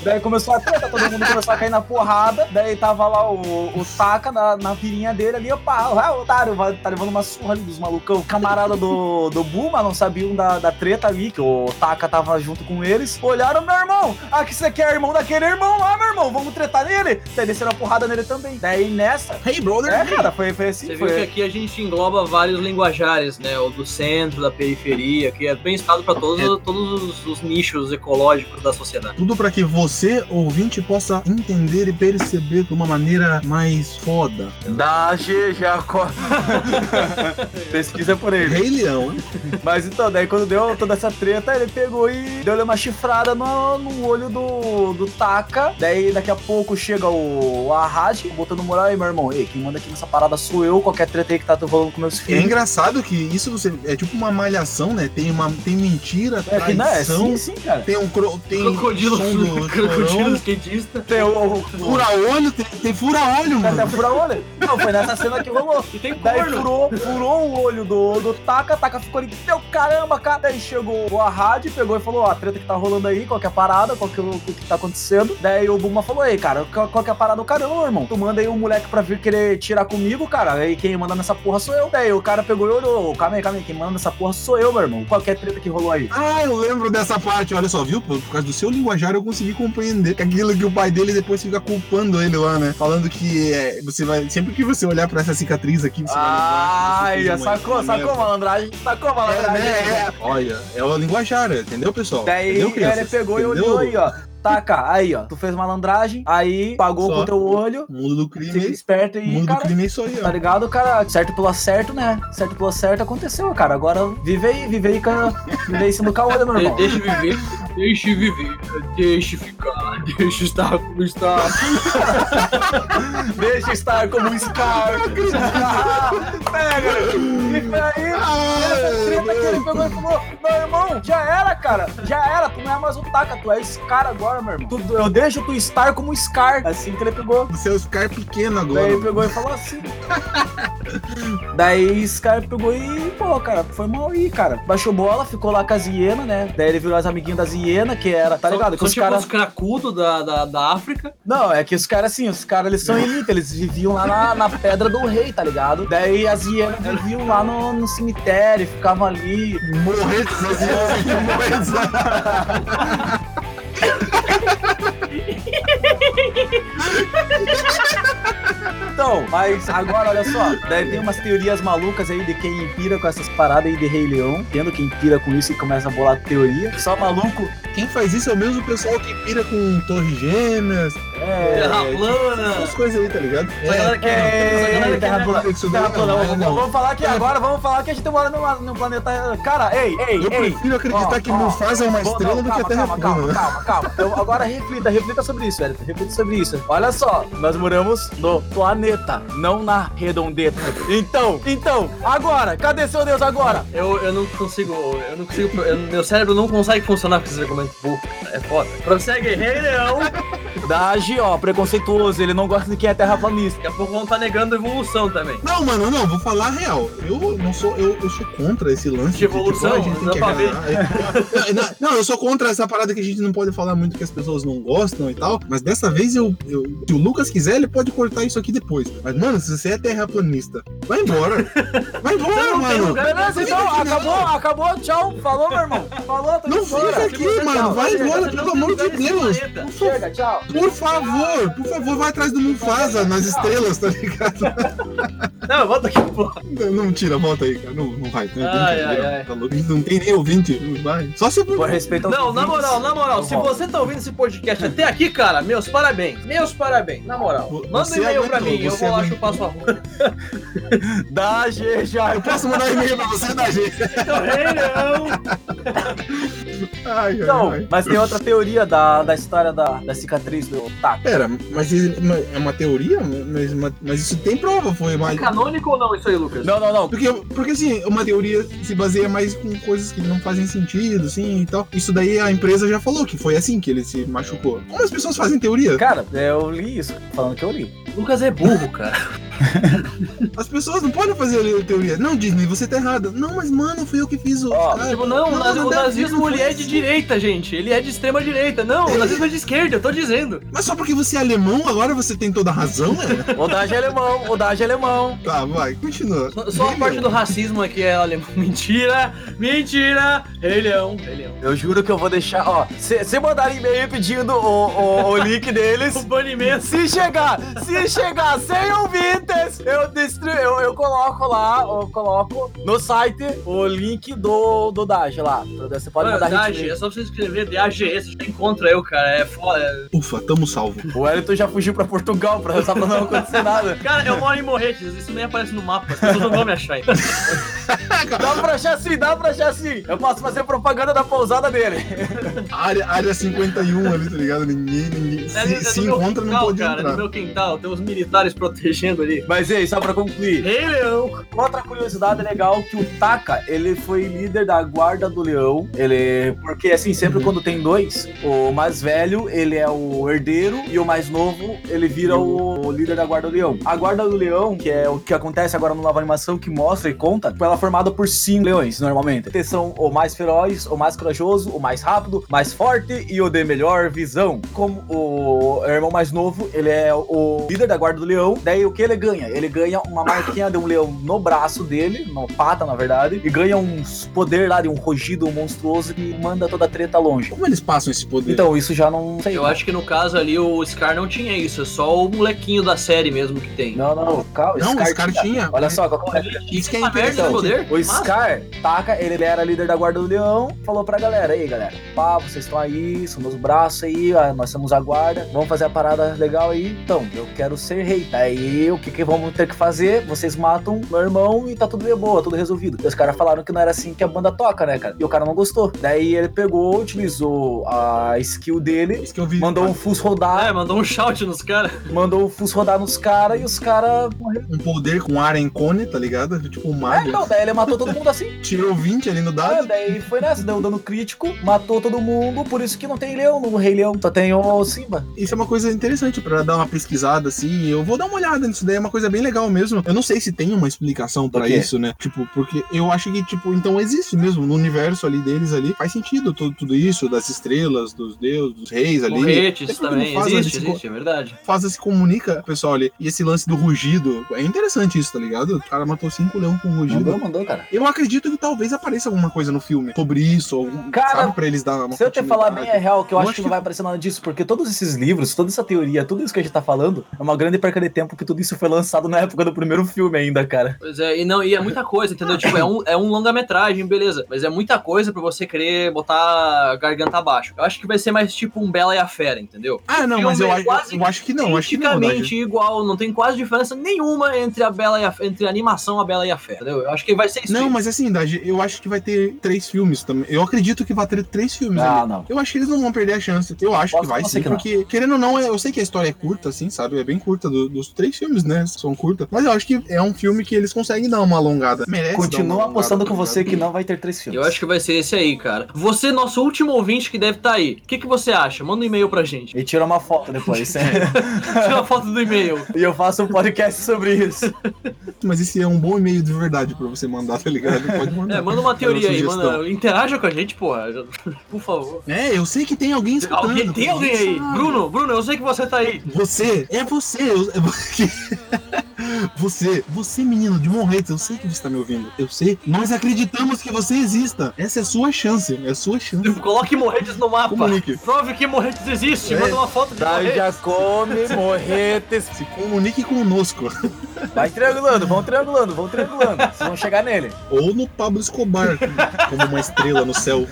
Daí começou a treta, todo mundo começou a cair na porrada. Daí tava lá o, o Taka na, na pirinha dele ali, opa, ah, o otário, vai, tá levando uma surra ali dos malucão. O camarada do, do Buma não sabiam da, da treta ali, que o Taka tava junto com eles. Olharam, meu irmão, ah, que você quer, irmão daquele irmão lá, meu irmão, vamos tretar nele. Daí desceram a porrada nele também. Daí nessa, Hey, brother! é, cara, foi, foi assim, Você viu foi. que aqui a gente engloba vários linguajares, né? O do centro, da periferia, que é bem estado para todos, todos os, os nichos ecológicos da sociedade. Tudo pra que você, ouvinte, possa entender e perceber de uma maneira mais foda. Da GG, Pesquisa por ele. Rei Leão. Mas então, daí quando deu toda essa treta, ele pegou e deu uma chifrada no, no olho do, do Taka. Daí daqui a pouco chega o, o Ahad, botando moral aí, meu irmão. Ei, quem manda aqui nessa parada sou eu, qualquer treta aí que tá rolando com meus É filhos. Engraçado que isso você é tipo uma malhação, né? Tem uma tem mentira, É que não é traição, sim, sim, cara. tem um cro, tem Crocodilo, som do crocodilo skatista. Tem o. o, fura-olho, tem, tem fura-olho, até mano. fura olho. Não, foi nessa cena que rolou. E tem Daí corno. furou, furou o olho do, do Taka, Taka ficou ali, meu caramba, cara. Daí chegou o Ahad, pegou e falou, ó, a treta que tá rolando aí, qual que é a parada, qual que, é o que tá acontecendo. Daí o Buma falou, ei, cara, qual, qual que é a parada do caramba, irmão? Tu manda aí um moleque pra vir querer tirar comigo, cara, aí quem manda nessa porra sou eu. Daí o cara pegou e olhou, calma aí, calma aí, quem manda nessa porra sou eu, meu irmão. Qual que é a treta que rolou aí? Ah, eu lembro dessa parte, olha só, viu? Por, por causa do seu linguajar eu consegui compreender que aquilo que o pai dele depois fica culpando ele lá, né? Falando que é, você vai. Sempre que você olhar pra essa cicatriz aqui, você vai Ai, lembrar. uma- sacou, sacou, merda. malandragem? Sacou, É, malandragem? né, é. Olha, é o linguajar, entendeu, pessoal? Daí entendeu, ele pegou e Entendeu? olhou aí, ó. Taca, aí, ó. Tu fez malandragem, aí pagou Só. com o teu olho, mundo do fica crime. esperto O aí, mundo do cara. crime é isso aí, Tá ligado, cara? Certo pelo acerto, né? Certo pelo acerto aconteceu, cara. Agora vive aí, vive aí, cara. Vive aí sendo caolho, meu irmão. Deixa viver, deixa viver, deixa ficar. Deixa estar como está. Deixa estar como um Scar. Pega! E foi aí, essa treta que ele pegou e falou: Meu irmão, já era, cara. Já era. Tu não é mais o Taka, tu é Scar agora, meu irmão. Tu- eu deixo tu estar como Scar. Assim que ele pegou. Seu Scar pequeno agora. Daí ele pegou e falou assim. Daí Scar pegou e, pô, cara, foi mal aí, cara. Baixou bola, ficou lá com as hienas, né? Daí ele virou as amiguinhas das hienas, que era, tá ligado? Que São os tipo caras. os cracudos da, da, da África. Não, é que os caras, assim, os caras, eles são elite, eles viviam lá na, na Pedra do Rei, tá ligado? Daí as hienas viviam lá no, no cemitério, ficavam ali. Morrer sozinho. Então, mas agora, olha só, daí tem umas teorias malucas aí de quem pira com essas paradas aí de Rei Leão, tendo quem pira com isso e começa a bolar teoria. Só maluco. Quem faz isso é o mesmo pessoal que pira com torres gêmeas, É. Terra plana. essas coisas aí, tá ligado? Essa galera que é. Que é. não, Vamos, não. falar aqui agora, vamos falar que a gente mora num planeta. Cara, ei, ei, Eu ei. prefiro acreditar Ó, que ó, Mufasa é uma estrela não, do que a Terra calma, plana. calma, né? calma, calma. Eu- agora reflita, reflita sobre isso, velho. Reflita sobre isso. Olha só, nós moramos no planeta, não na redondeta. Então, então, agora, cadê seu Deus agora? Eu, eu não consigo. Eu não consigo. eu- meu cérebro não consegue funcionar com esses argumentos burros. É foda. Prossegue, Rei Leão. Ó, preconceituoso, ele não gosta de quem é terraplanista. Daqui a pouco vão estar negando a evolução também. Não, mano, não, vou falar a real. Eu não sou, eu, eu sou contra esse lance De evolução, tipo, agradar. É, não, não, eu sou contra essa parada que a gente não pode falar muito que as pessoas não gostam e tal. Mas dessa vez eu, eu- se o Lucas quiser, ele pode cortar isso aqui depois. Mas, mano, se você é terraplanista, vai embora. Vai embora, mano. Beleza, então, Não, acabou, acabou, tchau. Falou, meu irmão. Falou, tô Não fica aqui, mano. Vai chega, embora, pelo amor de lugar Deus. planeta. Chega, tchau. Por favor, por favor, vai atrás do Mufasa nas estrelas, tá ligado? Não, volta aqui, porra. Não, não tira, volta aí, cara. Não, não vai. Não, Ai, tem ai. Tá? Não tem nem ouvinte. Não vai. Só se Por respeito Não, na ouvintes, moral, na moral, se você tá ouvindo esse podcast até aqui, cara, meus parabéns. Meus parabéns, na moral. Manda um você e-mail pra aguentou, mim, eu vou lá aguentou. chupar sua rua. Dá, G, já. Eu posso mandar e-mail pra você da gente. Rei Leão. Ai, ai, Então, ai. mas tem outra teoria da, da história da, da cicatriz do Taco. Pera, mas é uma teoria? Mas, mas- isso tem prova, foi É mais. canônico ou não isso aí, Lucas? Não, não, não. Porque, porque assim, uma teoria se baseia mais com coisas que não fazem sentido, assim e tal. Isso daí a empresa já falou que foi assim que ele se machucou. Como as pessoas fazem teoria? Cara, eu li isso, falando que eu li. Lucas é burro, cara. As pessoas não podem fazer teoria. Não, Disney, você tá errado. Não, mas mano, fui eu que fiz o. Ó, cara. Tipo, não, o nazi- o nazismo não ele foi é de direita, gente. Ele é de extrema direita. Não, o nazismo é de esquerda, eu tô dizendo. Mas só porque você é alemão, agora você tem toda a razão, é? O Dage é alemão, o Dage é alemão. tá, vai, continua. Só- Só a parte do racismo aqui é alemão. Mentira! Mentira! Rei Leão, Rei Leão. Eu juro que eu vou deixar, ó. Se, mandar e-mail pedindo o, o, o link deles. O banimento. Se chegar, se chegar 100 ouvintes, eu, destru, eu, eu coloco lá, eu coloco no site o link do, do Dash lá. Você pode Mano, mandar Dage, hit é só você escrever DAGE, você já encontra eu, cara. É foda. é- Ufa, tamo salvo. O Wellington já fugiu pra Portugal pra, só pra não acontecer nada. Cara, eu moro em Morretes, isso nem aparece no mapa. As pessoas não vão me achar ainda. Dá pra achar assim, dá pra achar assim. Eu posso fazer propaganda da pousada dele. Área, área 51 ali, tá ligado? Ninguém, ninguém. Se, É no- é se encontra, não quintal, pode cara, entrar. No meu quintal, tem uns militares protegendo ali. Mas ei, só pra concluir. Rei Leão. Outra curiosidade legal que o Taka, ele foi líder da guarda do leão. Ele, porque assim, sempre quando tem dois, o mais velho, ele é o herdeiro e o mais novo, ele vira o, o líder da guarda do leão. A guarda do leão, que é o que acontece agora no nova animação que mostra e conta, ela é formada por cinco leões normalmente. Eles são o mais feroz, o mais corajoso, o mais rápido, mais forte e o de melhor visão. Como o irmão mais novo, ele é o líder da guarda do leão. Daí o que ele ganha? Ele ganha uma marquinha de um leão no braço dele, no pata, na verdade, e ganha um poder lá de um rugido monstruoso que manda toda a treta longe. Como eles passam esse poder? Então, isso já não sei. Eu acho que no caso ali o Scar não tinha isso, é só o molequinho da série mesmo que tem. Não, não, calma. não, o Scar tinha. Olha só, qual- Isso que é interessante. poder? O. Scar, Taka, ele era líder da Guarda do Leão, falou pra galera, aí galera, pá, vocês estão aí, são meus braços aí, nós somos a guarda, vamos fazer a parada legal aí, então, eu quero ser rei. Aí, o que que vamos ter que fazer? Vocês matam meu irmão e tá tudo de boa, tudo resolvido. E os caras falaram que não era assim que a banda toca, né, cara? E o cara não gostou. Daí ele pegou, utilizou a skill dele, vi. mandou um Fus É, rodar, mandou um shout nos caras. mandou o Fus rodar nos caras e os caras morreram. um poder com Aren Cone, tá ligado? Tipo um É, mago. não, daí ele matou todo mundo assim. Tirou 20 ali no dado. daí foi nessa, deu dano crítico, matou todo mundo, por isso que não tem leão no Rei Leão, só tem o Simba. Isso é uma coisa interessante pra dar uma pesquisada assim. Eu vou dar uma olhada nisso daí, é uma coisa bem legal mesmo. Eu não sei se tem uma explicação pra quê? isso, né? Tipo, porque eu acho que, tipo, então existe mesmo no universo ali deles ali. Faz sentido tudo, tudo isso, das estrelas, dos deuses, dos reis ali. Morretes Sempre também. faz Existe, existe, é verdade. Faz se comunica, com o pessoal ali. E esse lance do rugido. É interessante isso, tá ligado? O cara matou cinco leão com rugido. Mandou, mandou, cara. Eu acredito que talvez apareça alguma coisa no filme sobre isso, algum, Cara, sabe, pra eles dar uma Se eu te falar bem, é real, que eu Eu acho acho que não que- vai aparecer nada disso, porque todos esses livros, toda essa teoria, tudo isso que a gente tá falando, é uma grande perca de tempo que tudo isso foi lançado na época do primeiro filme ainda, cara. Pois é, e não, e é muita coisa, entendeu? Tipo, é um, é um longa-metragem, beleza. Mas é muita coisa pra você botar a garganta abaixo. Eu acho que vai ser mais tipo um Bela e a Fera, entendeu? Ah, não, mas eu, é acho- quase eu acho que não, acho que não. Dodge. Praticamente igual, não tem quase diferença nenhuma entre a Bela e a, entre a animação a Bela e a Fera, entendeu? Eu acho que vai ser isso. Não, mas assim, Dade, eu acho que vai ter três filmes também. Eu acredito que vai ter três filmes Ah, ali. não. Eu acho que eles não vão perder a chance. Eu acho Posso que vai sim, que porque, querendo ou não, eu sei que a história é curta, assim, sabe? É bem curta do- dos três filmes, né? São curtas. Mas eu acho que é um filme que eles conseguem dar uma alongada. Merece dar uma Continuo alongada, apostando com você ligado? que não vai ter três filmes. Eu acho que vai ser esse aí, cara. Você, nosso último ouvinte que deve estar aí. O que, que você acha? Manda um e-mail pra gente. E tira uma foto depois. Tira uma foto do e-mail. e eu faço um podcast sobre isso. Mas esse é um bom e-mail de verdade pra você mandar, tá ligado? Pode mandar. É, manda uma teoria aí, manda. Interaja com a gente, porra. Por favor. É, eu sei que tem alguém escutando. Alguém, tem alguém você aí? sabe. Bruno, Bruno, eu sei que você tá aí. Você, é você. eu- Você, você menino de Morretes, eu sei que você está me ouvindo. Eu sei. Nós acreditamos que você exista. Essa é a sua chance. É a sua chance. Coloque Morretes no mapa. Comunique. Prove que Morretes existe. É. Manda uma foto de Morretes. já come, morretes. Se comunique conosco. Vai triangulando, vão triangulando, vão triangulando. Vocês vão chegar nele. Ou no Pablo Escobar, como uma estrela no céu.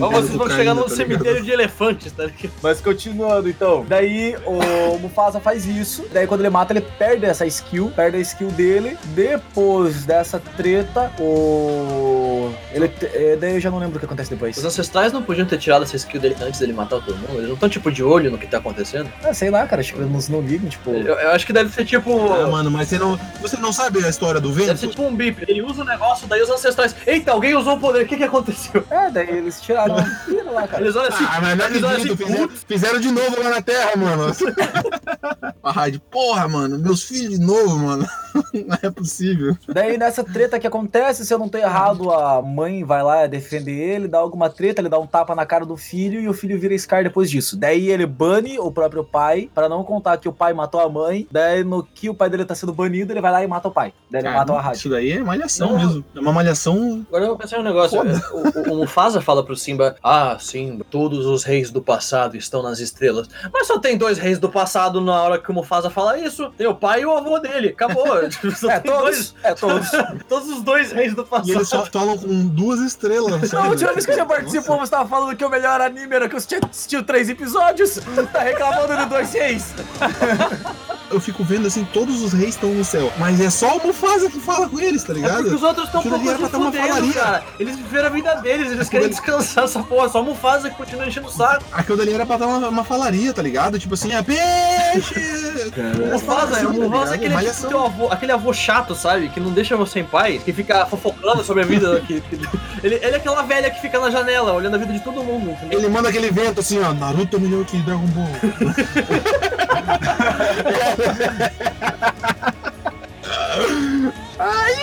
Ou vocês vão chegar num tá ligado? cemitério de elefantes, tá ligado? Mas continuando, então. Daí o Mufasa faz isso. Daí quando ele mata, ele perde essa skill. Perde a skill dele. Depois dessa treta, o. Ele. é, Daí eu já não lembro o que acontece depois. Os ancestrais não podiam ter tirado essa skill dele antes dele matar todo mundo? Eles não estão, tipo, de olho no que tá acontecendo? Ah, sei lá, cara. Acho que eles não ligam, tipo. Eu, eu acho que deve ser tipo. Ah, mano, mas você não, você não sabe a história do Deve ser vento? tipo um bip. Ele usa o negócio, daí os ancestrais. Eita, alguém usou o poder, o que que aconteceu? É, daí eles tiraram. Tira lá, cara. Eles olham assim. Ah, mas não eles olham acredito, assim, fizeram, "Putz, fizeram de novo lá na Terra, mano. A rádio, porra, mano, meus filhos de novo, mano. Não é possível. Daí nessa treta que acontece, se eu não tô errado, a mãe vai lá defender ele, dá alguma treta, ele dá um tapa na cara do filho e o filho vira Scar depois disso. Daí ele bane o próprio pai, pra não contar que o pai matou a mãe. Daí no que o pai dele tá sendo banido, ele vai lá e mata o pai. Daí ele mata o Arad. Isso daí é malhação Não. mesmo. É uma malhação. Agora eu vou pensar em um negócio. O, o, o Mufasa fala pro Simba: Ah, Simba, todos os reis do passado estão nas estrelas. Mas só tem dois reis do passado na hora que o Mufasa fala isso. Tem o pai e o avô dele. Acabou. É, tem todos. dois- É, todos. todos os dois reis do E passado. eles só falam com duas estrelas. A sabe? última vez que você participou, você tava falando que o melhor anime era que você tinha assistido três episódios. Tá reclamando de dois reis. Eu fico vendo assim, todos os reis estão no céu. Mas é só o Mufasa que fala com eles, tá É porque ligado? os outros estão pouco era se fudendo, falaria. cara. Eles viveram a vida deles, eles querem descansar essa porra. Só o Mufasa que continua enchendo o saco. Aquilo dali era pra dar uma, uma falaria, tá ligado? Tipo assim, é peixe! O Mufasa, o Mufasa é aquele, tipo, teu avô, aquele avô chato, sabe? Que não deixa você em paz, que fica fofocando sobre a vida. que- que- ele, ele é aquela velha que fica na janela, olhando a vida de todo mundo, entendeu? Ele manda aquele vento assim, ó. Naruto é melhor que Dragon Ball. Ai!